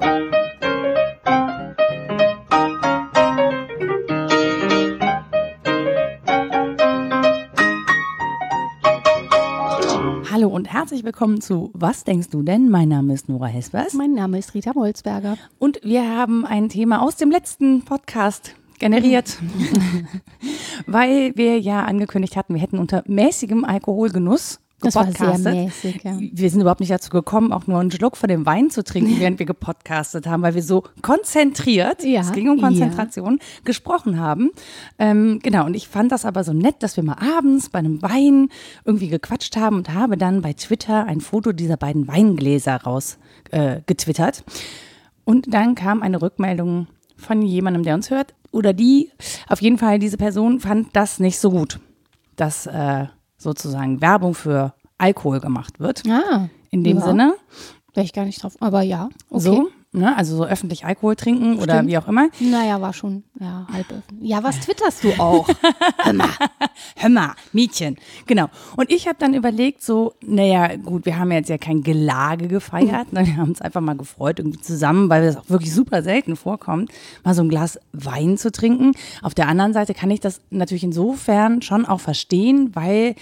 Hallo und herzlich willkommen zu Was denkst du denn? Mein Name ist Nora Hespers. Mein Name ist Rita Molzberger. Und wir haben ein Thema aus dem letzten Podcast generiert, weil wir ja angekündigt hatten, wir hätten unter mäßigem Alkoholgenuss Das war sehr mäßig, ja. Wir sind überhaupt nicht dazu gekommen, auch nur einen Schluck von dem Wein zu trinken, während wir gepodcastet haben, weil wir so konzentriert, Ja, es ging um ja. Konzentration, gesprochen haben. Ähm, genau, und ich fand das aber so nett, dass wir mal abends bei einem Wein irgendwie gequatscht haben und habe dann bei Twitter ein Foto dieser beiden Weingläser raus äh. Und dann kam eine Rückmeldung von jemandem, der uns hört, oder die, auf jeden Fall, diese Person fand das nicht so gut, dass äh, sozusagen Werbung für Alkohol gemacht wird. Ah, In dem ja. Sinne, Wäre ich gar nicht drauf. Aber ja, okay. so, ne, also so öffentlich Alkohol trinken oder Stimmt. wie auch immer. Naja, war schon, ja, halb öffentlich. Ja, was twitterst du auch? Hör mal, Mädchen. Genau. Und ich habe dann überlegt, so, naja, gut, wir haben jetzt ja kein Gelage gefeiert. Ne? Wir haben uns einfach mal gefreut, irgendwie zusammen, weil es auch wirklich super selten vorkommt, mal so ein Glas Wein zu trinken. Auf der anderen Seite kann ich das natürlich insofern schon auch verstehen, weil,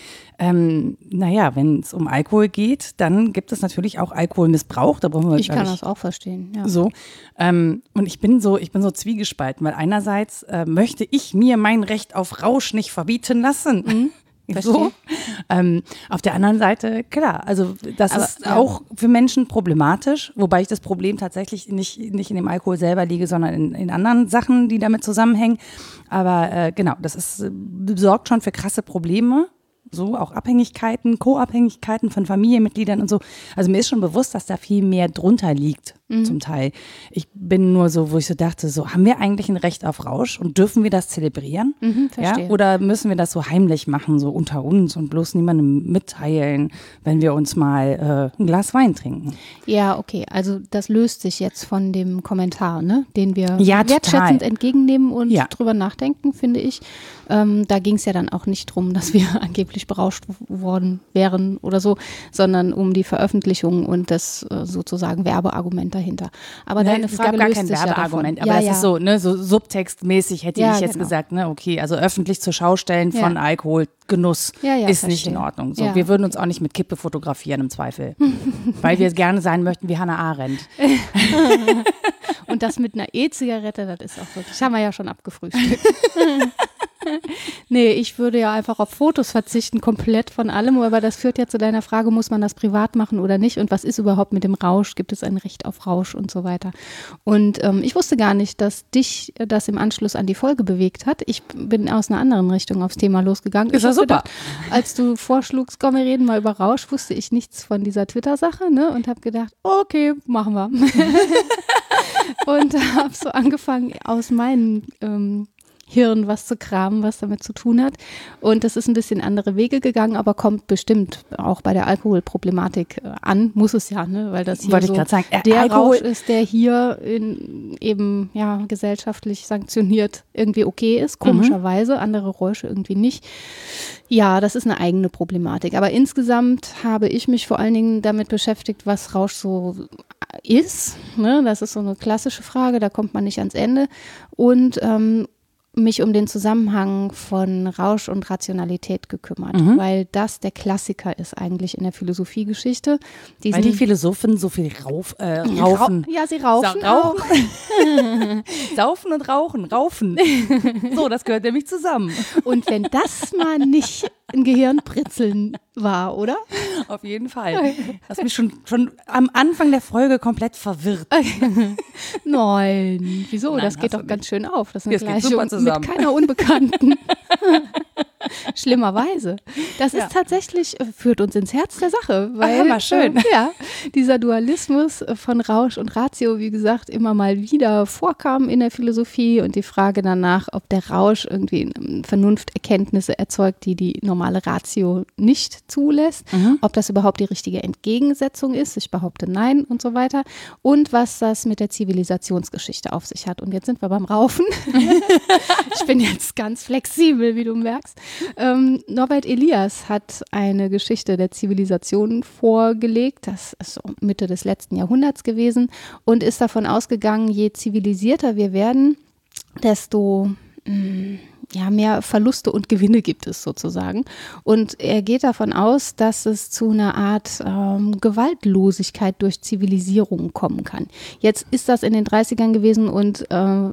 ähm, naja, wenn es um Alkohol geht, dann gibt es natürlich auch Alkoholmissbrauch. Da brauchen wir Ich kann das auch verstehen, ja. so. Ähm, und ich bin so, ich bin so zwiegespalten, weil einerseits äh, möchte ich mir mein Recht auf Rausch nicht verbieten lassen. Mhm. So. Ähm, auf der anderen Seite, klar, also das Aber, ist ja. auch für Menschen problematisch, wobei ich das Problem tatsächlich nicht, nicht in dem Alkohol selber liege, sondern in, in anderen Sachen, die damit zusammenhängen. Aber äh, genau, das ist, äh, sorgt schon für krasse Probleme. So, auch Abhängigkeiten, Co-Abhängigkeiten von Familienmitgliedern und so. Also mir ist schon bewusst, dass da viel mehr drunter liegt, Mhm. zum Teil. Ich bin nur so, wo ich so dachte, so, haben wir eigentlich ein Recht auf Rausch und dürfen wir das zelebrieren? ja? Mhm, verstehe. Oder müssen wir das so heimlich machen, so unter uns und bloß niemandem mitteilen, wenn wir uns mal äh, ein Glas Wein trinken? Ja, okay. Also das löst sich jetzt von dem Kommentar, ne, den wir Ja, total. wertschätzend entgegennehmen und Ja. drüber nachdenken, finde ich. Ähm, da ging es ja dann auch nicht drum, dass wir angeblich berauscht worden wären oder so, sondern um die Veröffentlichung und das äh, sozusagen Werbeargument dahinter. Aber deine es Frage gab gar löst kein ja Werbeargument, davon. aber ja, das ja. ist so, ne, so subtextmäßig hätte Ja, ich jetzt genau. gesagt, ne, okay, also öffentlich zur Schau stellen von Ja. Alkoholgenuss Ja, ja, ist nicht in verstehe. Ordnung. So, Ja. wir würden uns auch nicht mit Kippe fotografieren im Zweifel, weil wir gerne sein möchten wie Hannah Arendt. Und das mit einer E-Zigarette, das ist auch wirklich, haben wir ja schon abgefrühstückt. nee, ich würde ja einfach auf Fotos verzichten, komplett von allem, aber das führt ja zu deiner Frage, muss man das privat machen oder nicht und was ist überhaupt mit dem Rausch, gibt es ein Recht auf Rausch und so weiter. Und ähm, ich wusste gar nicht, dass dich das im Anschluss an die Folge bewegt hat. Ich bin aus einer anderen Richtung aufs Thema losgegangen. Ist ja super. Gedacht, als du vorschlugst, komm, wir reden mal über Rausch, wusste ich nichts von dieser Twitter-Sache ne? und habe gedacht, okay, machen wir. und habe so angefangen, aus meinem ähm, Hirn was zu kramen, was damit zu tun hat. Und das ist ein bisschen andere Wege gegangen, aber kommt bestimmt auch bei der Alkoholproblematik äh, an. Muss es ja, ne? weil das hier Wollte so sagen. Äh, der Alkohol- Rausch ist, der hier in, eben ja gesellschaftlich sanktioniert irgendwie okay ist, komischerweise. Andere Räusche irgendwie nicht. Ja, das ist eine eigene Problematik. Aber insgesamt habe ich mich vor allen Dingen damit beschäftigt, was Rausch so ist. Ne? Das ist so eine klassische Frage, da kommt man nicht ans Ende. Und ähm, mich um den Zusammenhang von Rausch und Rationalität gekümmert, Mhm. weil das der Klassiker ist eigentlich in der Philosophiegeschichte. Weil die Philosophen so viel rauf, äh, raufen. Ja, sie raufen Sa- auch. Saufen und rauchen, raufen. So, das gehört nämlich zusammen. Und wenn das mal nicht ein Gehirnbritzeln war, oder? Auf jeden Fall. Hast mich schon, schon am Anfang der Folge komplett verwirrt. Nein, wieso? Nein, das geht doch ganz schön auf. Das eine Das zusammen. mit keiner Unbekannten. Schlimmerweise. Das Ja. ist tatsächlich, äh, führt uns ins Herz der Sache. Weil, hör mal, schön. Äh, ja, dieser Dualismus von Rausch und Ratio, wie gesagt, immer mal wieder vorkam in der Philosophie und die Frage danach, ob der Rausch irgendwie ähm, Vernunfterkenntnisse erzeugt, die die normale Ratio nicht zulässt, ob das überhaupt die richtige Entgegensetzung ist. Ich behaupte nein und so weiter. Und was das mit der Zivilisationsgeschichte auf sich hat. Und jetzt sind wir beim Raufen. ich bin jetzt ganz flexibel, wie du merkst. Ähm, Norbert Elias hat eine Geschichte der Zivilisation vorgelegt. Das ist Mitte des letzten Jahrhunderts gewesen und ist davon ausgegangen, je zivilisierter wir werden, desto mh, mm, ja, mehr Verluste und Gewinne gibt es sozusagen. Und er geht davon aus, dass es zu einer Art ähm, Gewaltlosigkeit durch Zivilisierung kommen kann. Jetzt ist das in den 30ern gewesen und äh,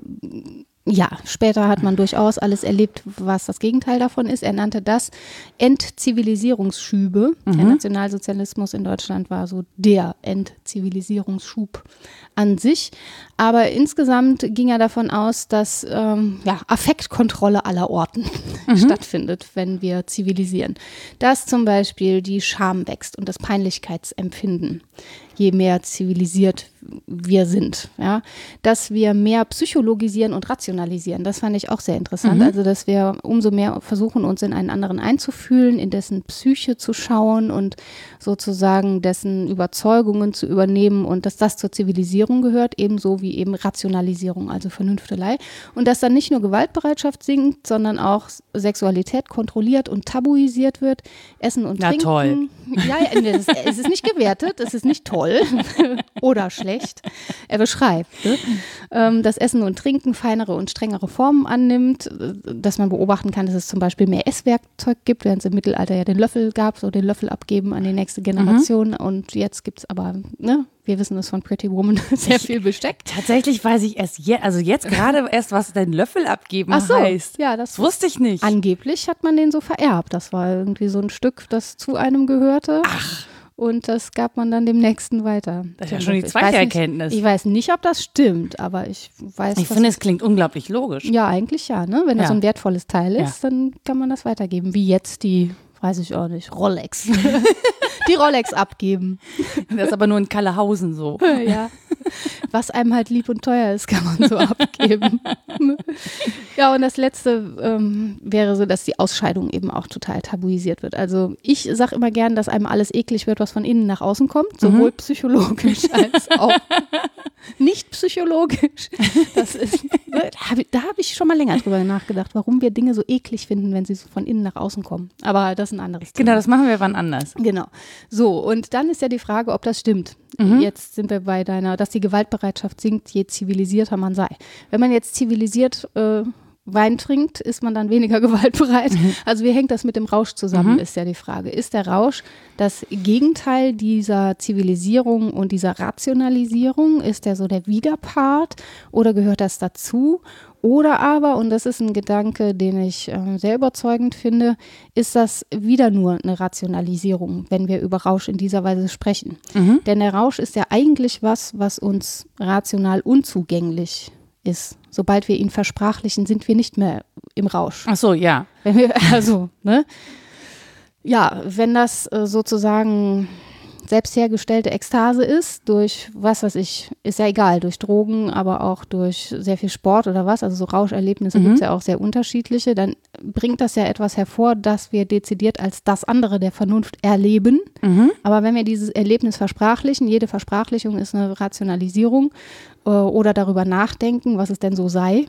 ja, später hat man durchaus alles erlebt, was das Gegenteil davon ist. Er nannte das Entzivilisierungsschübe. Mhm. Der Nationalsozialismus in Deutschland war so der Entzivilisierungsschub an sich. Aber insgesamt ging er davon aus, dass ähm, ja, Affektkontrolle aller Orten mhm. stattfindet, wenn wir zivilisieren. Dass zum Beispiel die Scham wächst und das Peinlichkeitsempfinden je mehr zivilisiert wir sind. Ja? Dass wir mehr psychologisieren und rationalisieren, das fand ich auch sehr interessant. Mhm. Also, dass wir umso mehr versuchen, uns in einen anderen einzufühlen, in dessen Psyche zu schauen und sozusagen dessen Überzeugungen zu übernehmen und dass das zur Zivilisierung gehört, ebenso wie eben Rationalisierung, also Vernünftelei. Und dass dann nicht nur Gewaltbereitschaft sinkt, sondern auch Sexualität kontrolliert und tabuisiert wird, Essen und Na, Trinken. toll. Ja, ja es, ist, es ist nicht gewertet, es ist nicht toll oder schlecht. Er beschreibt, ne? ähm, dass Essen und Trinken feinere und strengere Formen annimmt, dass man beobachten kann, dass es zum Beispiel mehr Esswerkzeug gibt, während es im Mittelalter ja den Löffel gab, so den Löffel abgeben an die nächste Generation. Mhm. Und jetzt gibt es aber, ne, wir wissen es von Pretty Woman, sehr viel Besteck. Tatsächlich weiß ich erst jetzt, also jetzt gerade erst, was dein Löffel abgeben Ach so, heißt. Ja, das, das wusste ich nicht. Angeblich hat man den so vererbt. Das war irgendwie so ein Stück, das zu einem gehörte. Ach. Und das gab man dann dem nächsten weiter. Das ist ja schon die zweite ich Erkenntnis. Nicht, ich weiß nicht, ob das stimmt, aber ich weiß. Ich finde, es klingt unglaublich logisch. Ja, eigentlich ja. Ne? Wenn Ja. das so ein wertvolles Teil ist, Ja. dann kann man das weitergeben. Wie jetzt die, weiß ich auch nicht, Rolex. die Rolex abgeben. Das ist aber nur in Kallehausen so. ja. Was einem halt lieb und teuer ist, kann man so abgeben. ja, und das letzte ähm, wäre so, dass die Ausscheidung eben auch total tabuisiert wird. Also ich sage immer gern, dass einem alles eklig wird, was von innen nach außen kommt, sowohl psychologisch als auch nicht psychologisch. Das ist, ne, da habe ich, schon mal länger drüber nachgedacht, warum wir Dinge so eklig finden, wenn sie so von innen nach außen kommen. Aber das ist ein anderes Thema. Genau, das machen wir wann anders. Genau. So, und dann ist ja die Frage, ob das stimmt. Mhm. Jetzt sind wir bei deiner, dass die Gewaltbereitschaft sinkt, je zivilisierter man sei. Wenn man jetzt zivilisiert äh, Wein trinkt, ist man dann weniger gewaltbereit. Also wie hängt das mit dem Rausch zusammen, Mhm. ist ja die Frage. Ist der Rausch das Gegenteil dieser Zivilisierung und dieser Rationalisierung? Ist der so der Widerpart oder gehört das dazu? Oder aber, und das ist ein Gedanke, den ich äh, sehr überzeugend finde, ist das wieder nur eine Rationalisierung, wenn wir über Rausch in dieser Weise sprechen. Mhm. Denn der Rausch ist ja eigentlich was, was uns rational unzugänglich ist. Sobald wir ihn versprachlichen, sind wir nicht mehr im Rausch. Ach so, ja. Wenn wir, also, ne? Ja, wenn das äh, sozusagen selbst hergestellte Ekstase ist, durch was weiß ich, ist ja egal, durch Drogen, aber auch durch sehr viel Sport oder was, also so Rauscherlebnisse Mhm. gibt es ja auch sehr unterschiedliche, dann bringt das ja etwas hervor, das wir dezidiert als das andere der Vernunft erleben. Mhm. Aber wenn wir dieses Erlebnis versprachlichen, jede Versprachlichung ist eine Rationalisierung äh, oder darüber nachdenken, was es denn so sei,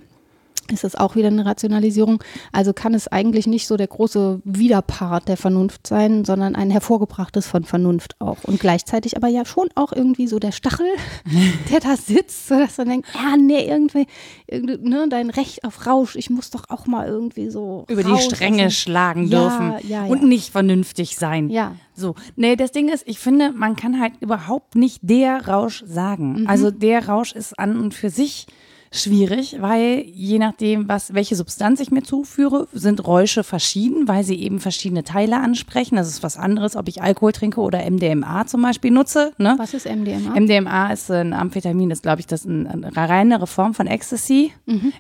ist das auch wieder eine Rationalisierung. Also kann es eigentlich nicht so der große Widerpart der Vernunft sein, sondern ein hervorgebrachtes von Vernunft auch. Und gleichzeitig aber ja schon auch irgendwie so der Stachel, der da sitzt, sodass man denkt, ja, nee, irgendwie, irgendwie, ne, dein Recht auf Rausch, ich muss doch auch mal irgendwie so Über die Stränge dem- schlagen Ja, dürfen ja, ja. und nicht vernünftig sein. Ja. So, nee, das Ding ist, ich finde, man kann halt überhaupt nicht der Rausch sagen. Mhm. Also der Rausch ist an und für sich schwierig, weil je nachdem, was, welche Substanz ich mir zuführe, sind Räusche verschieden, weil sie eben verschiedene Teile ansprechen. Das ist was anderes, ob ich Alkohol trinke oder MDMA zum Beispiel nutze. Ne? Was ist MDMA? MDMA ist ein Amphetamin, ist glaube ich das ein, eine reinere Form von Ecstasy.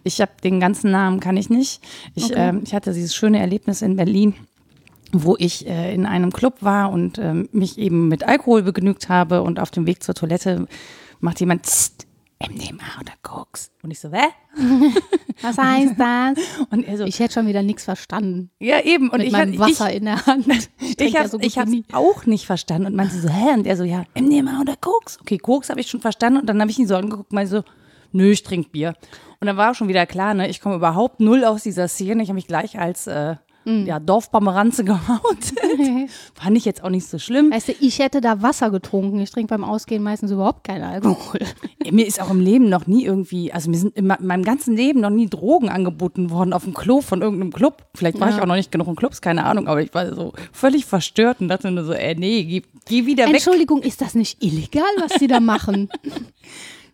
Ich habe den ganzen Namen kann ich nicht. Ich, Okay. ähm, ich hatte dieses schöne Erlebnis in Berlin wo ich äh, in einem Club war und ähm, mich eben mit Alkohol begnügt habe und auf dem Weg zur Toilette macht jemand Tst, MDMA oder Koks und ich so, hä? Was heißt das? Und er so, Ich hätte schon wieder nichts verstanden. ja eben und Mit ich meinem ich, Wasser in der Hand. Ich, Ich habe ja so ich auch nicht verstanden und meinte so, hä? Und er so, ja, MDMA oder Koks? Okay, Koks habe ich schon verstanden und dann habe ich ihn so angeguckt und meinte so, nö, ich trinke Bier. Und dann war auch schon wieder klar, ne, ich komme überhaupt null aus dieser Szene. Ich habe mich gleich als äh, ja, Dorfpomeranze gehaut. Fand ich jetzt auch nicht so schlimm. Weißt du, ich hätte da Wasser getrunken. Ich trinke beim Ausgehen meistens überhaupt keinen Alkohol. Mir ist auch im Leben noch nie irgendwie, also mir sind in meinem ganzen Leben noch nie Drogen angeboten worden auf dem Klo von irgendeinem Club. Vielleicht war Ja. ich auch noch nicht genug in Clubs, keine Ahnung, aber ich war so völlig verstört und dachte nur so, ey, nee, geh, geh wieder weg. Entschuldigung, ist das nicht illegal, was die da machen?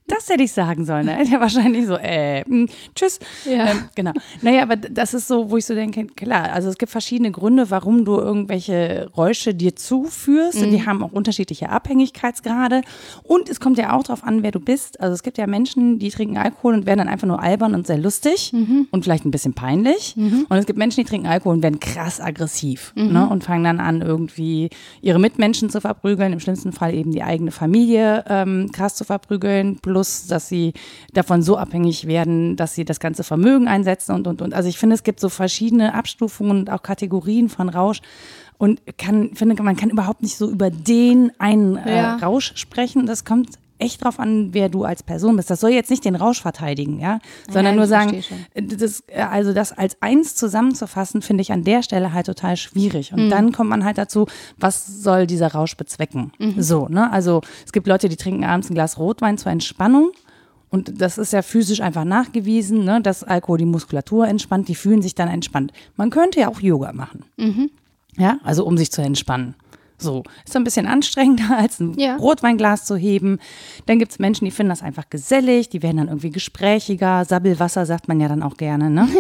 Das hätte ich sagen sollen. Ne? Der wahrscheinlich so, äh, mh, tschüss. Ja. Ähm, genau. Naja, aber das ist so, wo ich so denke, klar, also es gibt verschiedene Gründe, warum du irgendwelche Räusche dir zuführst. Und die haben auch unterschiedliche Abhängigkeitsgrade. Und es kommt ja auch darauf an, wer du bist. Also es gibt ja Menschen, die trinken Alkohol und werden dann einfach nur albern und sehr lustig und vielleicht ein bisschen peinlich. Und es gibt Menschen, die trinken Alkohol und werden krass aggressiv ne? und fangen dann an, irgendwie ihre Mitmenschen zu verprügeln, im schlimmsten Fall eben die eigene Familie ähm, krass zu verprügeln, plus dass sie davon so abhängig werden, dass sie das ganze Vermögen einsetzen und, und, und. Also ich finde, es gibt so verschiedene Abstufungen und auch Kategorien von Rausch. Und kann, finde, man kann überhaupt nicht so über den einen äh, Ja. Rausch sprechen. Das kommt echt drauf an, wer du als Person bist. Das soll jetzt nicht den Rausch verteidigen, ja, sondern Ja, nur sagen, äh, das, äh, also das als eins zusammenzufassen, finde ich an der Stelle halt total schwierig. Und dann kommt man halt dazu, was soll dieser Rausch bezwecken? So, ne? Also es gibt Leute, die trinken abends ein Glas Rotwein zur Entspannung. Und das ist ja physisch einfach nachgewiesen, ne, dass Alkohol die Muskulatur entspannt, die fühlen sich dann entspannt. Man könnte ja auch Yoga machen. Ja, also um sich zu entspannen. So, ist so ein bisschen anstrengender, als ein Ja. Rotweinglas zu heben. Dann gibt's Menschen, die finden das einfach gesellig, die werden dann irgendwie gesprächiger. Sabbelwasser sagt man ja dann auch gerne, ne?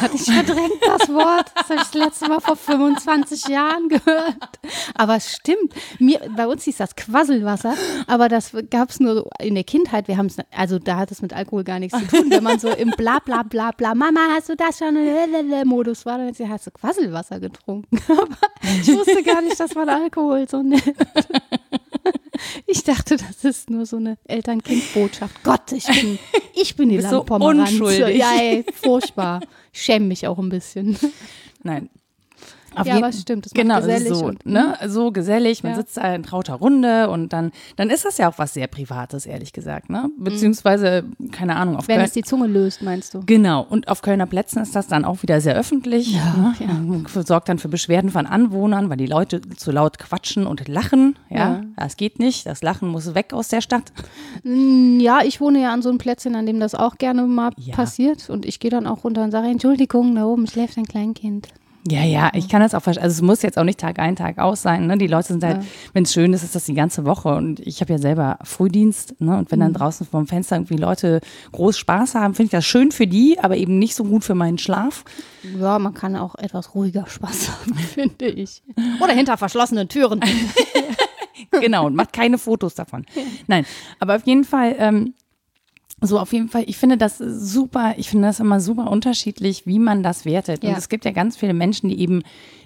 Hatte ich verdrängt das Wort. Das habe ich das letzte Mal vor 25 Jahren gehört. Aber es stimmt. Mir, bei uns hieß das Quasselwasser, aber das gab es nur in der Kindheit. Wir haben also da hat es mit Alkohol gar nichts zu tun. Wenn man so im bla bla bla bla, Mama, hast du das schon? Modus war, dann hast du Quasselwasser getrunken. Aber ich wusste gar nicht, dass man Alkohol so nennt. Ich dachte, das ist nur so eine Eltern-Kind-Botschaft. Gott, ich bin, ich bin die bist so unschuldig. Ja, ey, furchtbar. Ich schäme mich auch ein bisschen. Nein. Auf Ja, jeden- aber stimmt, macht genau, gesellig so, und- ne? so gesellig, man Ja. sitzt da in trauter Runde und dann, dann ist das ja auch was sehr Privates, ehrlich gesagt, ne? Beziehungsweise, keine Ahnung, auf Wenn Köln, es die Zunge löst, meinst du? Genau, und auf Kölner Plätzen ist das dann auch wieder sehr öffentlich. Ja, ne? Sorgt dann für Beschwerden von Anwohnern, weil die Leute zu laut quatschen und lachen. Ja, Ja. das geht nicht. Das Lachen muss weg aus der Stadt. Mm, Ja, ich wohne ja an so einem Plätzchen, an dem das auch gerne mal Ja. passiert. Und ich gehe dann auch runter und sage, Entschuldigung, da oben schläft ein Kleinkind. Ja, ja, ich kann das auch verstehen. Also es muss jetzt auch nicht Tag ein, Tag aus sein. Ne? Die Leute sind halt, Ja. wenn es schön ist, ist das die ganze Woche. Und ich habe ja selber Frühdienst. Ne? Und wenn dann draußen vorm Fenster irgendwie Leute groß Spaß haben, finde ich das schön für die, aber eben nicht so gut für meinen Schlaf. Ja, man kann auch etwas ruhiger Spaß haben, finde ich. Oder hinter verschlossenen Türen. genau, und macht keine Fotos davon. Nein, aber auf jeden Fall, ähm, so auf jeden Fall, ich finde das super, ich finde das immer super unterschiedlich, wie man das wertet. Und Ja. es gibt ja ganz viele Menschen, die eben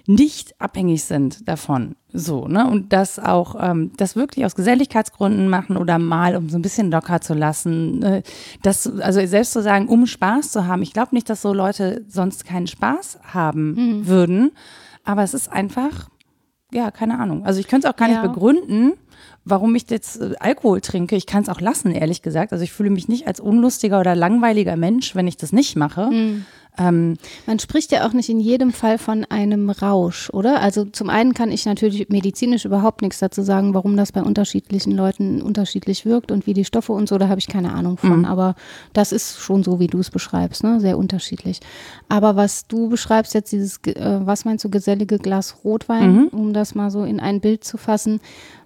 nicht abhängig sind davon. So, ne? Und das auch, ähm, das wirklich aus Geselligkeitsgründen machen oder mal, um so ein bisschen locker zu lassen. Äh, das, also selbst zu sagen, um Spaß zu haben. Ich glaube nicht, dass so Leute sonst keinen Spaß haben würden. Aber es ist einfach, ja, keine Ahnung. Also ich könnte es auch gar Ja. nicht begründen, warum ich jetzt äh, Alkohol trinke. Ich kann es auch lassen, ehrlich gesagt. Also ich fühle mich nicht als unlustiger oder langweiliger Mensch, wenn ich das nicht mache. Ähm, Man spricht ja auch nicht in jedem Fall von einem Rausch, oder? Also zum einen kann ich natürlich medizinisch überhaupt nichts dazu sagen, warum das bei unterschiedlichen Leuten unterschiedlich wirkt und wie die Stoffe und so, da habe ich keine Ahnung von. Aber das ist schon so, wie du es beschreibst, ne? Sehr unterschiedlich. Aber was du beschreibst jetzt, dieses, äh, was meinst du, gesellige Glas Rotwein, um das mal so in ein Bild zu fassen,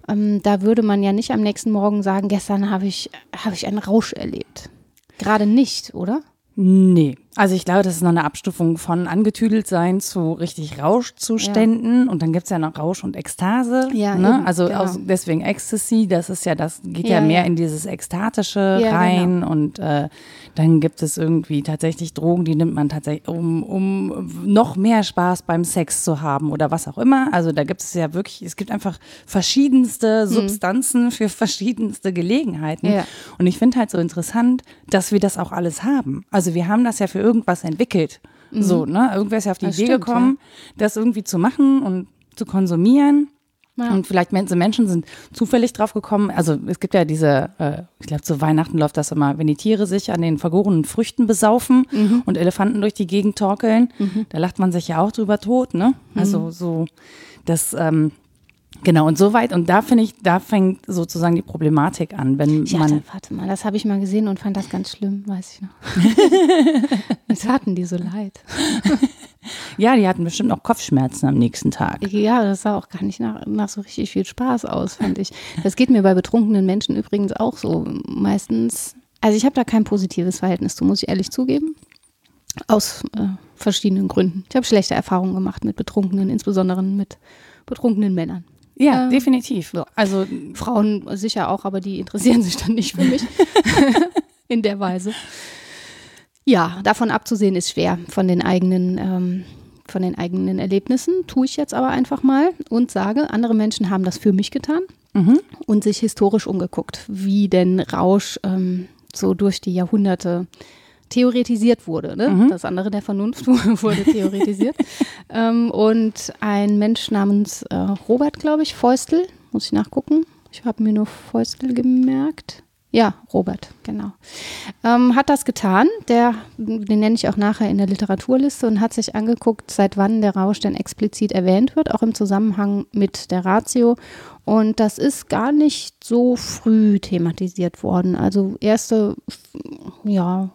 ähm, da würde man ja nicht am nächsten Morgen sagen, gestern habe ich, habe ich einen Rausch erlebt. Gerade nicht, oder? Nee, also ich glaube, das ist noch eine Abstufung von angetüdelt sein zu richtig Rauschzuständen und dann gibt's ja noch Rausch und Ekstase. Ja, ne? eben, Also genau. deswegen Ecstasy, das ist ja, das geht ja, Ja, mehr ja. in dieses Ekstatische Ja, rein und äh, dann gibt es irgendwie tatsächlich Drogen, die nimmt man tatsächlich, um, um noch mehr Spaß beim Sex zu haben oder was auch immer. Also da gibt es ja wirklich, es gibt einfach verschiedenste Substanzen für verschiedenste Gelegenheiten. Hm. Ja. Und ich finde halt so interessant, dass wir das auch alles haben. Also wir haben das ja für irgendwas entwickelt. So, ne? Irgendwer ist ja auf die Mhm. Das Idee stimmt, gekommen, das irgendwie zu machen und zu konsumieren. Ja. Und vielleicht Menschen, Menschen sind zufällig drauf gekommen. Also es gibt ja diese, äh, ich glaube zu Weihnachten läuft das immer, wenn die Tiere sich an den vergorenen Früchten besaufen Mhm. und Elefanten durch die Gegend torkeln, da lacht man sich ja auch drüber tot, ne? Mhm. Also so, das, ähm, genau, und so weit, und da finde ich, da fängt sozusagen die Problematik an, wenn Ich man. hatte, warte mal, das habe ich mal gesehen und fand das ganz schlimm, weiß ich noch. Jetzt hatten die so leid. Ja, die hatten bestimmt noch Kopfschmerzen am nächsten Tag. Ja, das sah auch gar nicht nach, nach so richtig viel Spaß aus, fand ich. Das geht mir bei betrunkenen Menschen übrigens auch so. Meistens, also ich habe da kein positives Verhältnis zu, muss ich ehrlich zugeben. Aus äh, verschiedenen Gründen. Ich habe schlechte Erfahrungen gemacht mit Betrunkenen, insbesondere mit betrunkenen Männern. Ja, Ähm, definitiv. Also Frauen sicher auch, aber die interessieren sich dann nicht für mich. In der Weise. Ja, davon abzusehen ist schwer von den eigenen, ähm, von den eigenen Erlebnissen. Tue ich jetzt aber einfach mal und sage, andere Menschen haben das für mich getan Mhm. und sich historisch umgeguckt, wie denn Rausch ähm, so durch die Jahrhunderte theoretisiert wurde. Ne? Mhm. Das andere der Vernunft wurde theoretisiert. ähm, und ein Mensch namens äh, Robert, glaube ich, Feustel, muss ich nachgucken. Ich habe mir nur Feustel gemerkt. Ja, Robert, genau. Ähm, hat das getan. Der, den nenne ich auch nachher in der Literaturliste und hat sich angeguckt, seit wann der Rausch denn explizit erwähnt wird, auch im Zusammenhang mit der Ratio. Und das ist gar nicht so früh thematisiert worden. Also erste, ja,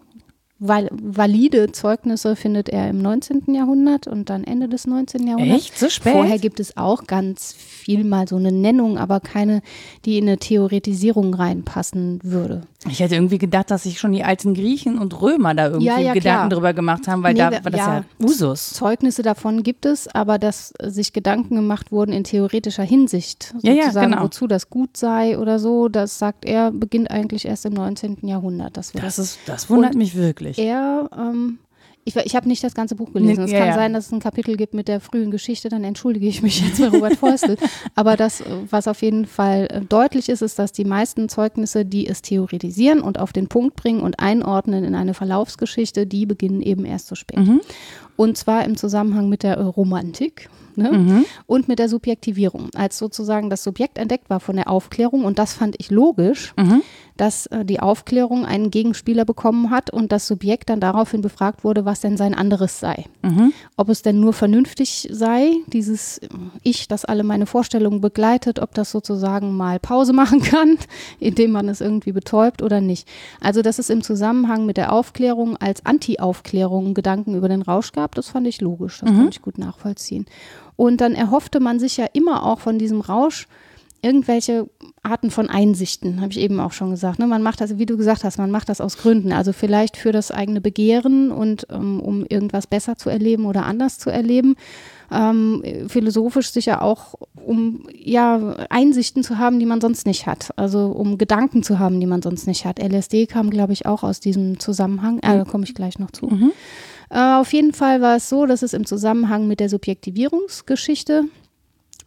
val valide Zeugnisse findet er im 19. Jahrhundert und dann Ende des 19. Jahrhunderts. echt so spät? Vorher gibt es auch ganz viel mal so eine Nennung, aber keine, die in eine Theoretisierung reinpassen würde. Ich hätte irgendwie gedacht, dass sich schon die alten Griechen und Römer da irgendwie Ja, ja, Gedanken klar. drüber gemacht haben, weil Nee, da war das ja, ja. Usus. Zeugnisse davon gibt es, aber dass sich Gedanken gemacht wurden in theoretischer Hinsicht, Ja, ja, sozusagen, genau. wozu das gut sei oder so, das sagt er, beginnt eigentlich erst im 19. Jahrhundert. Wir Das, ist, das wundert Und mich wirklich. Er, ähm, ich, ich habe nicht das ganze Buch gelesen. Es ja, kann ja. sein, dass es ein Kapitel gibt mit der frühen Geschichte, dann entschuldige ich mich jetzt bei Robert Feustel. Aber das, äh, was auf jeden Fall äh, deutlich ist, ist, dass die meisten Zeugnisse, die es theoretisieren und auf den Punkt bringen und einordnen in eine Verlaufsgeschichte, die beginnen eben erst so spät. Mhm. Und zwar im Zusammenhang mit der äh, Romantik. Ne? Mhm. Und mit der Subjektivierung, als sozusagen das Subjekt entdeckt war von der Aufklärung. Und das fand ich logisch, Mhm. Dass äh, die Aufklärung einen Gegenspieler bekommen hat und das Subjekt dann daraufhin befragt wurde, was denn sein anderes sei. Mhm. Ob es denn nur vernünftig sei, dieses äh, Ich, das alle meine Vorstellungen begleitet, ob das sozusagen mal Pause machen kann, indem man es irgendwie betäubt oder nicht. Also, dass es im Zusammenhang mit der Aufklärung als Anti-Aufklärung Gedanken über den Rausch gab, das fand ich logisch, das kann ich gut nachvollziehen. Und dann erhoffte man sich ja immer auch von diesem Rausch irgendwelche Arten von Einsichten, habe ich eben auch schon gesagt. Ne? Man macht das, wie du gesagt hast, man macht das aus Gründen. Also vielleicht für das eigene Begehren und ähm, um irgendwas besser zu erleben oder anders zu erleben. Ähm, philosophisch sicher auch, um ja Einsichten zu haben, die man sonst nicht hat. Also um Gedanken zu haben, die man sonst nicht hat. LSD kam, glaube ich, auch aus diesem Zusammenhang. Äh, da komme ich gleich noch zu. Mhm. Äh, auf jeden Fall war es so, dass es im Zusammenhang mit der Subjektivierungsgeschichte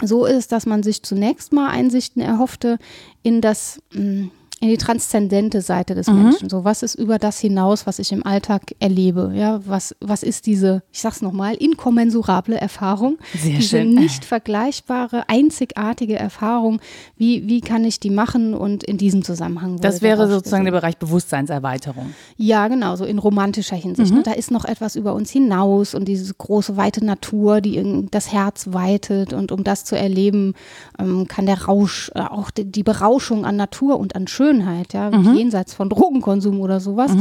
so ist, dass man sich zunächst mal Einsichten erhoffte in das, mh, in die transzendente Seite des Mhm. Menschen. So, was ist über das hinaus, was ich im Alltag erlebe? Ja, was, was ist diese, ich sag's nochmal, inkommensurable Erfahrung? Sehr diese schön. nicht vergleichbare, einzigartige Erfahrung. Wie, wie kann ich die machen? Und in diesem Zusammenhang Das wäre sozusagen der Bereich Bewusstseinserweiterung. Ja, genau, so in romantischer Hinsicht. Mhm. Ne? Da ist noch etwas über uns hinaus und diese große, weite Natur, die das Herz weitet. Und um das zu erleben, ähm, kann der Rausch, äh, auch die, die Berauschung an Natur und an Schönheit, ja, Mhm. jenseits von Drogenkonsum oder sowas,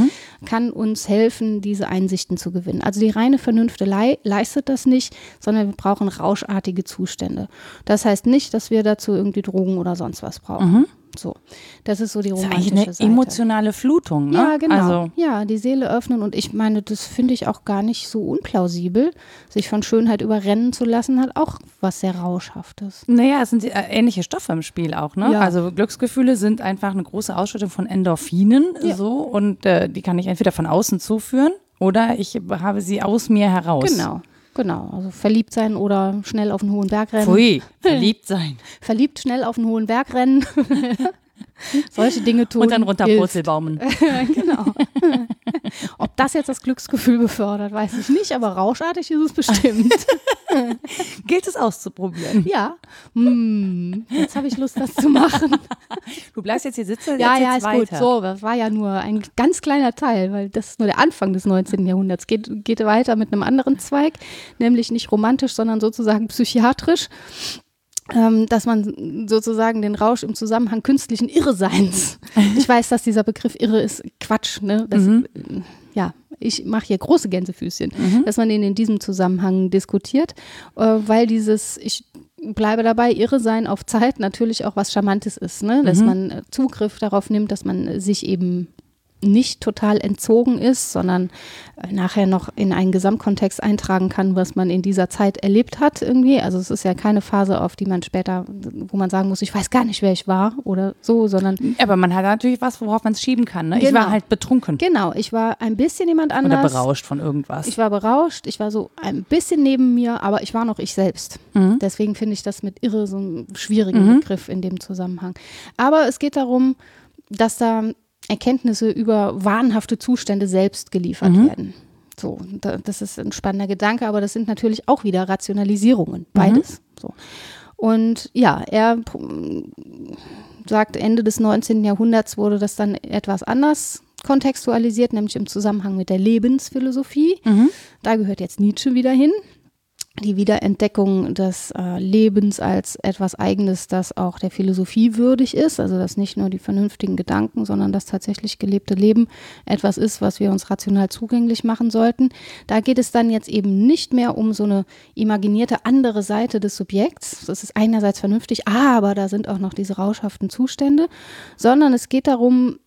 kann uns helfen, diese Einsichten zu gewinnen. Also die reine Vernunft lei leistet das nicht, sondern wir brauchen rauschartige Zustände. Das heißt nicht, dass wir dazu irgendwie Drogen oder sonst was brauchen. So, das ist so die Mhm. Das ist romantische eine Seite. emotionale Flutung, ne? Ja, genau. Also, ja, die Seele öffnen und ich meine, das finde ich auch gar nicht so unplausibel. Sich von Schönheit überrennen zu lassen, hat auch was sehr Rauschhaftes. naja, es sind äh, ähnliche Stoffe im Spiel auch, ne? Ja. Also Glücksgefühle sind einfach eine große Ausschüttung von Endorphinen Ja. so und äh, die kann ich entweder von außen zuführen oder ich habe sie aus mir heraus. Genau, genau. Also verliebt sein oder schnell auf einen hohen Berg rennen. Pfui, verliebt sein. Verliebt schnell auf einen hohen Berg rennen. Solche Dinge tun. Und dann runter. Purzelbaumen. genau. Ob das jetzt das Glücksgefühl befördert, weiß ich nicht, aber rauschartig ist es bestimmt. Gilt es auszuprobieren? Ja. Hm, jetzt habe ich Lust, das zu machen. Du bleibst jetzt hier sitzen. Ja, ja, ist weiter. gut. So, das war ja nur ein ganz kleiner Teil, weil das ist nur der Anfang des 19. Jahrhunderts. Geht, geht weiter mit einem anderen Zweig, nämlich nicht romantisch, sondern sozusagen psychiatrisch. Ähm, dass man sozusagen den Rausch im Zusammenhang künstlichen Irreseins. Ich weiß, dass dieser Begriff irre ist Quatsch, ne? Das, Mhm. Ja, ich mache hier große Gänsefüßchen, dass man den in diesem Zusammenhang diskutiert, äh, weil dieses, ich bleibe dabei, irre sein auf Zeit natürlich auch was Charmantes ist, ne? dass Mhm. man äh, Zugriff darauf nimmt, dass man sich eben nicht total entzogen ist, sondern äh, nachher noch in einen Gesamtkontext eintragen kann, was man in dieser Zeit erlebt hat irgendwie. Also es ist ja keine Phase, auf die man später, wo man sagen muss, ich weiß gar nicht, wer ich war oder so, sondern Aber man hat natürlich was, worauf man es schieben kann. Ne? Ich Genau. war halt betrunken genau, ich war ein bisschen jemand oder anders. berauscht von irgendwas. Ich war berauscht, ich war so ein bisschen neben mir, aber ich war noch ich selbst. Mhm. Deswegen finde ich das mit irre so einen schwierigen Begriff in dem Zusammenhang. Aber es geht darum, dass da Erkenntnisse über wahnhafte Zustände selbst geliefert Mhm. werden. So, da, das ist ein spannender Gedanke, aber das sind natürlich auch wieder Rationalisierungen, beides. So. Und ja, er sagt, Ende des 19. Jahrhunderts wurde das dann etwas anders kontextualisiert, nämlich im Zusammenhang mit der Lebensphilosophie. Mhm. Da gehört jetzt Nietzsche wieder hin. Die Wiederentdeckung des äh, Lebens als etwas Eigenes, das auch der Philosophie würdig ist. Also dass nicht nur die vernünftigen Gedanken, sondern das tatsächlich gelebte Leben etwas ist, was wir uns rational zugänglich machen sollten. Da geht es dann jetzt eben nicht mehr um so eine imaginierte andere Seite des Subjekts. Das ist einerseits vernünftig, aber da sind auch noch diese rauschhaften Zustände, sondern es geht darum,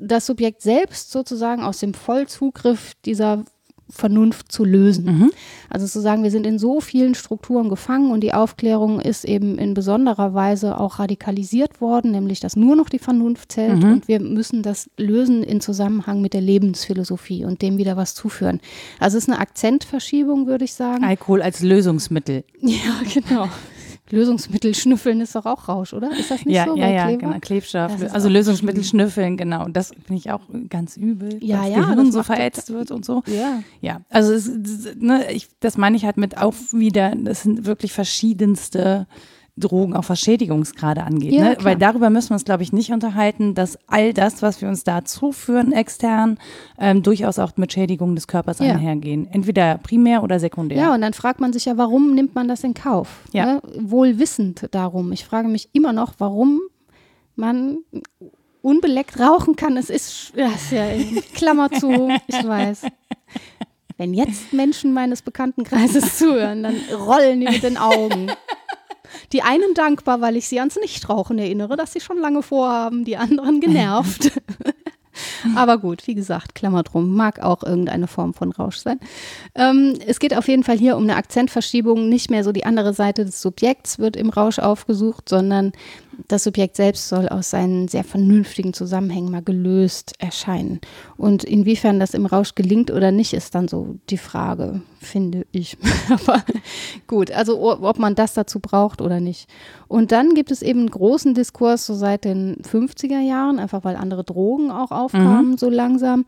das Subjekt selbst sozusagen aus dem Vollzugriff dieser Vernunft zu lösen. Also zu sagen, wir sind in so vielen Strukturen gefangen und die Aufklärung ist eben in besonderer Weise auch radikalisiert worden, nämlich dass nur noch die Vernunft zählt und wir müssen das lösen in Zusammenhang mit der Lebensphilosophie und dem wieder was zuführen. Also es ist eine Akzentverschiebung, würde ich sagen. Alkohol als Lösungsmittel. Ja, genau. Lösungsmittel schnüffeln ist doch auch Rausch, oder? Ist das nicht ja, so? ja, ja, Kleber? genau. Klebstoff. Das Also Lösungsmittel schnüffeln, genau. Das finde ich auch ganz übel. Ja, dass ja, Gehirn das so verätzt wird und so. Ja. Ja, also es- ne, ich, das meine ich halt mit auch wieder, das sind wirklich verschiedenste Drogen, auch was Schädigungsgrade angeht. Ja, ne? Weil darüber müssen wir uns, glaube ich, nicht unterhalten, dass all das, was wir uns da zuführen extern, ähm, durchaus auch mit Schädigung des Körpers Ja. einhergehen. Entweder primär oder sekundär. Ja, und dann fragt man sich ja, warum nimmt man das in Kauf? Ja. Ne? Wohl wissend darum. Ich frage mich immer noch, warum man unbeleckt rauchen kann. Es ist, ja, ist ja Klammer zu, ich weiß. Wenn jetzt Menschen meines Bekanntenkreises zuhören, dann rollen die mit den Augen. Die einen dankbar, weil ich sie ans Nichtrauchen erinnere, das sie schon lange vorhaben, die anderen genervt. Aber gut, wie gesagt, Klammer drum, mag auch irgendeine Form von Rausch sein. Ähm, es geht auf jeden Fall hier um eine Akzentverschiebung. Nicht mehr so die andere Seite des Subjekts wird im Rausch aufgesucht, sondern das Subjekt selbst soll aus seinen sehr vernünftigen Zusammenhängen mal gelöst erscheinen. Und inwiefern das im Rausch gelingt oder nicht, ist dann so die Frage, finde ich. Aber gut, also ob man das dazu braucht oder nicht. Und dann gibt es eben einen großen Diskurs so seit den 50er Jahren, einfach weil andere Drogen auch aufkamen so langsam,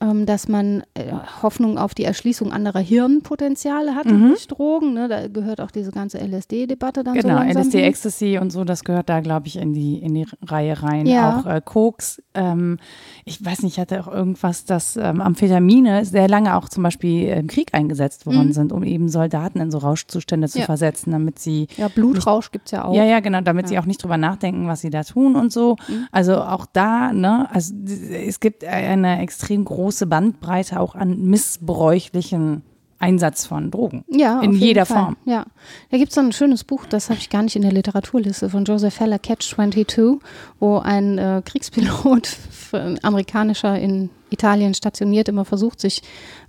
ähm, dass man äh, Hoffnung auf die Erschließung anderer Hirnpotenziale hatte durch Drogen. Ne? Da gehört auch diese ganze LSD-Debatte dann so Genau, langsam LSD, hin. Ecstasy und so, das gehört da, glaube ich, in die, in die Reihe rein. Ja. Auch äh, Koks. Ähm, ich weiß nicht, ich hatte auch irgendwas, dass ähm, Amphetamine sehr lange auch zum Beispiel im Krieg eingesetzt worden sind, um eben Soldaten in so Rauschzustände zu Mhm. Ja. versetzen, damit sie Ja, Blutrausch gibt es ja auch. Ja, ja, genau, damit sie auch nicht drüber nachdenken, was sie da tun und so. Mhm. Also auch da, ne, also es gibt eine extrem große Bandbreite auch an missbräuchlichen Einsatz von Drogen. Ja, in jeder Fall. Form. Ja, da gibt es so ein schönes Buch, das habe ich gar nicht in der Literaturliste, von Joseph Heller, Catch 22, wo ein äh, Kriegspilot, f- amerikanischer in Italien stationiert, immer versucht, sich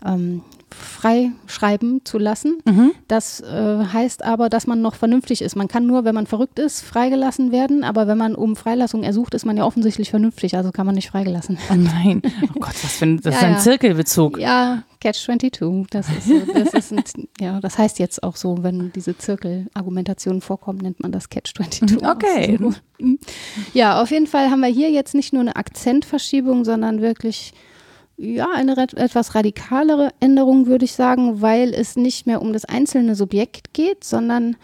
ähm, freischreiben zu lassen. Mhm. Das äh, heißt aber, dass man noch vernünftig ist. Man kann nur, wenn man verrückt ist, freigelassen werden, aber wenn man um Freilassung ersucht, ist man ja offensichtlich vernünftig, also kann man nicht freigelassen werden. Oh nein, oh Gott, was für ein, das Ja, ist ein ja. Zirkelbezug. Ja, Catch 22. Das ist, so, das ist ein, ja, das heißt jetzt auch so, wenn diese Zirkelargumentation vorkommt, nennt man das Catch 22. Okay. So. Ja, auf jeden Fall haben wir hier jetzt nicht nur eine Akzentverschiebung, sondern wirklich ja, eine etwas radikalere Änderung, würde ich sagen, weil es nicht mehr um das einzelne Subjekt geht, sondern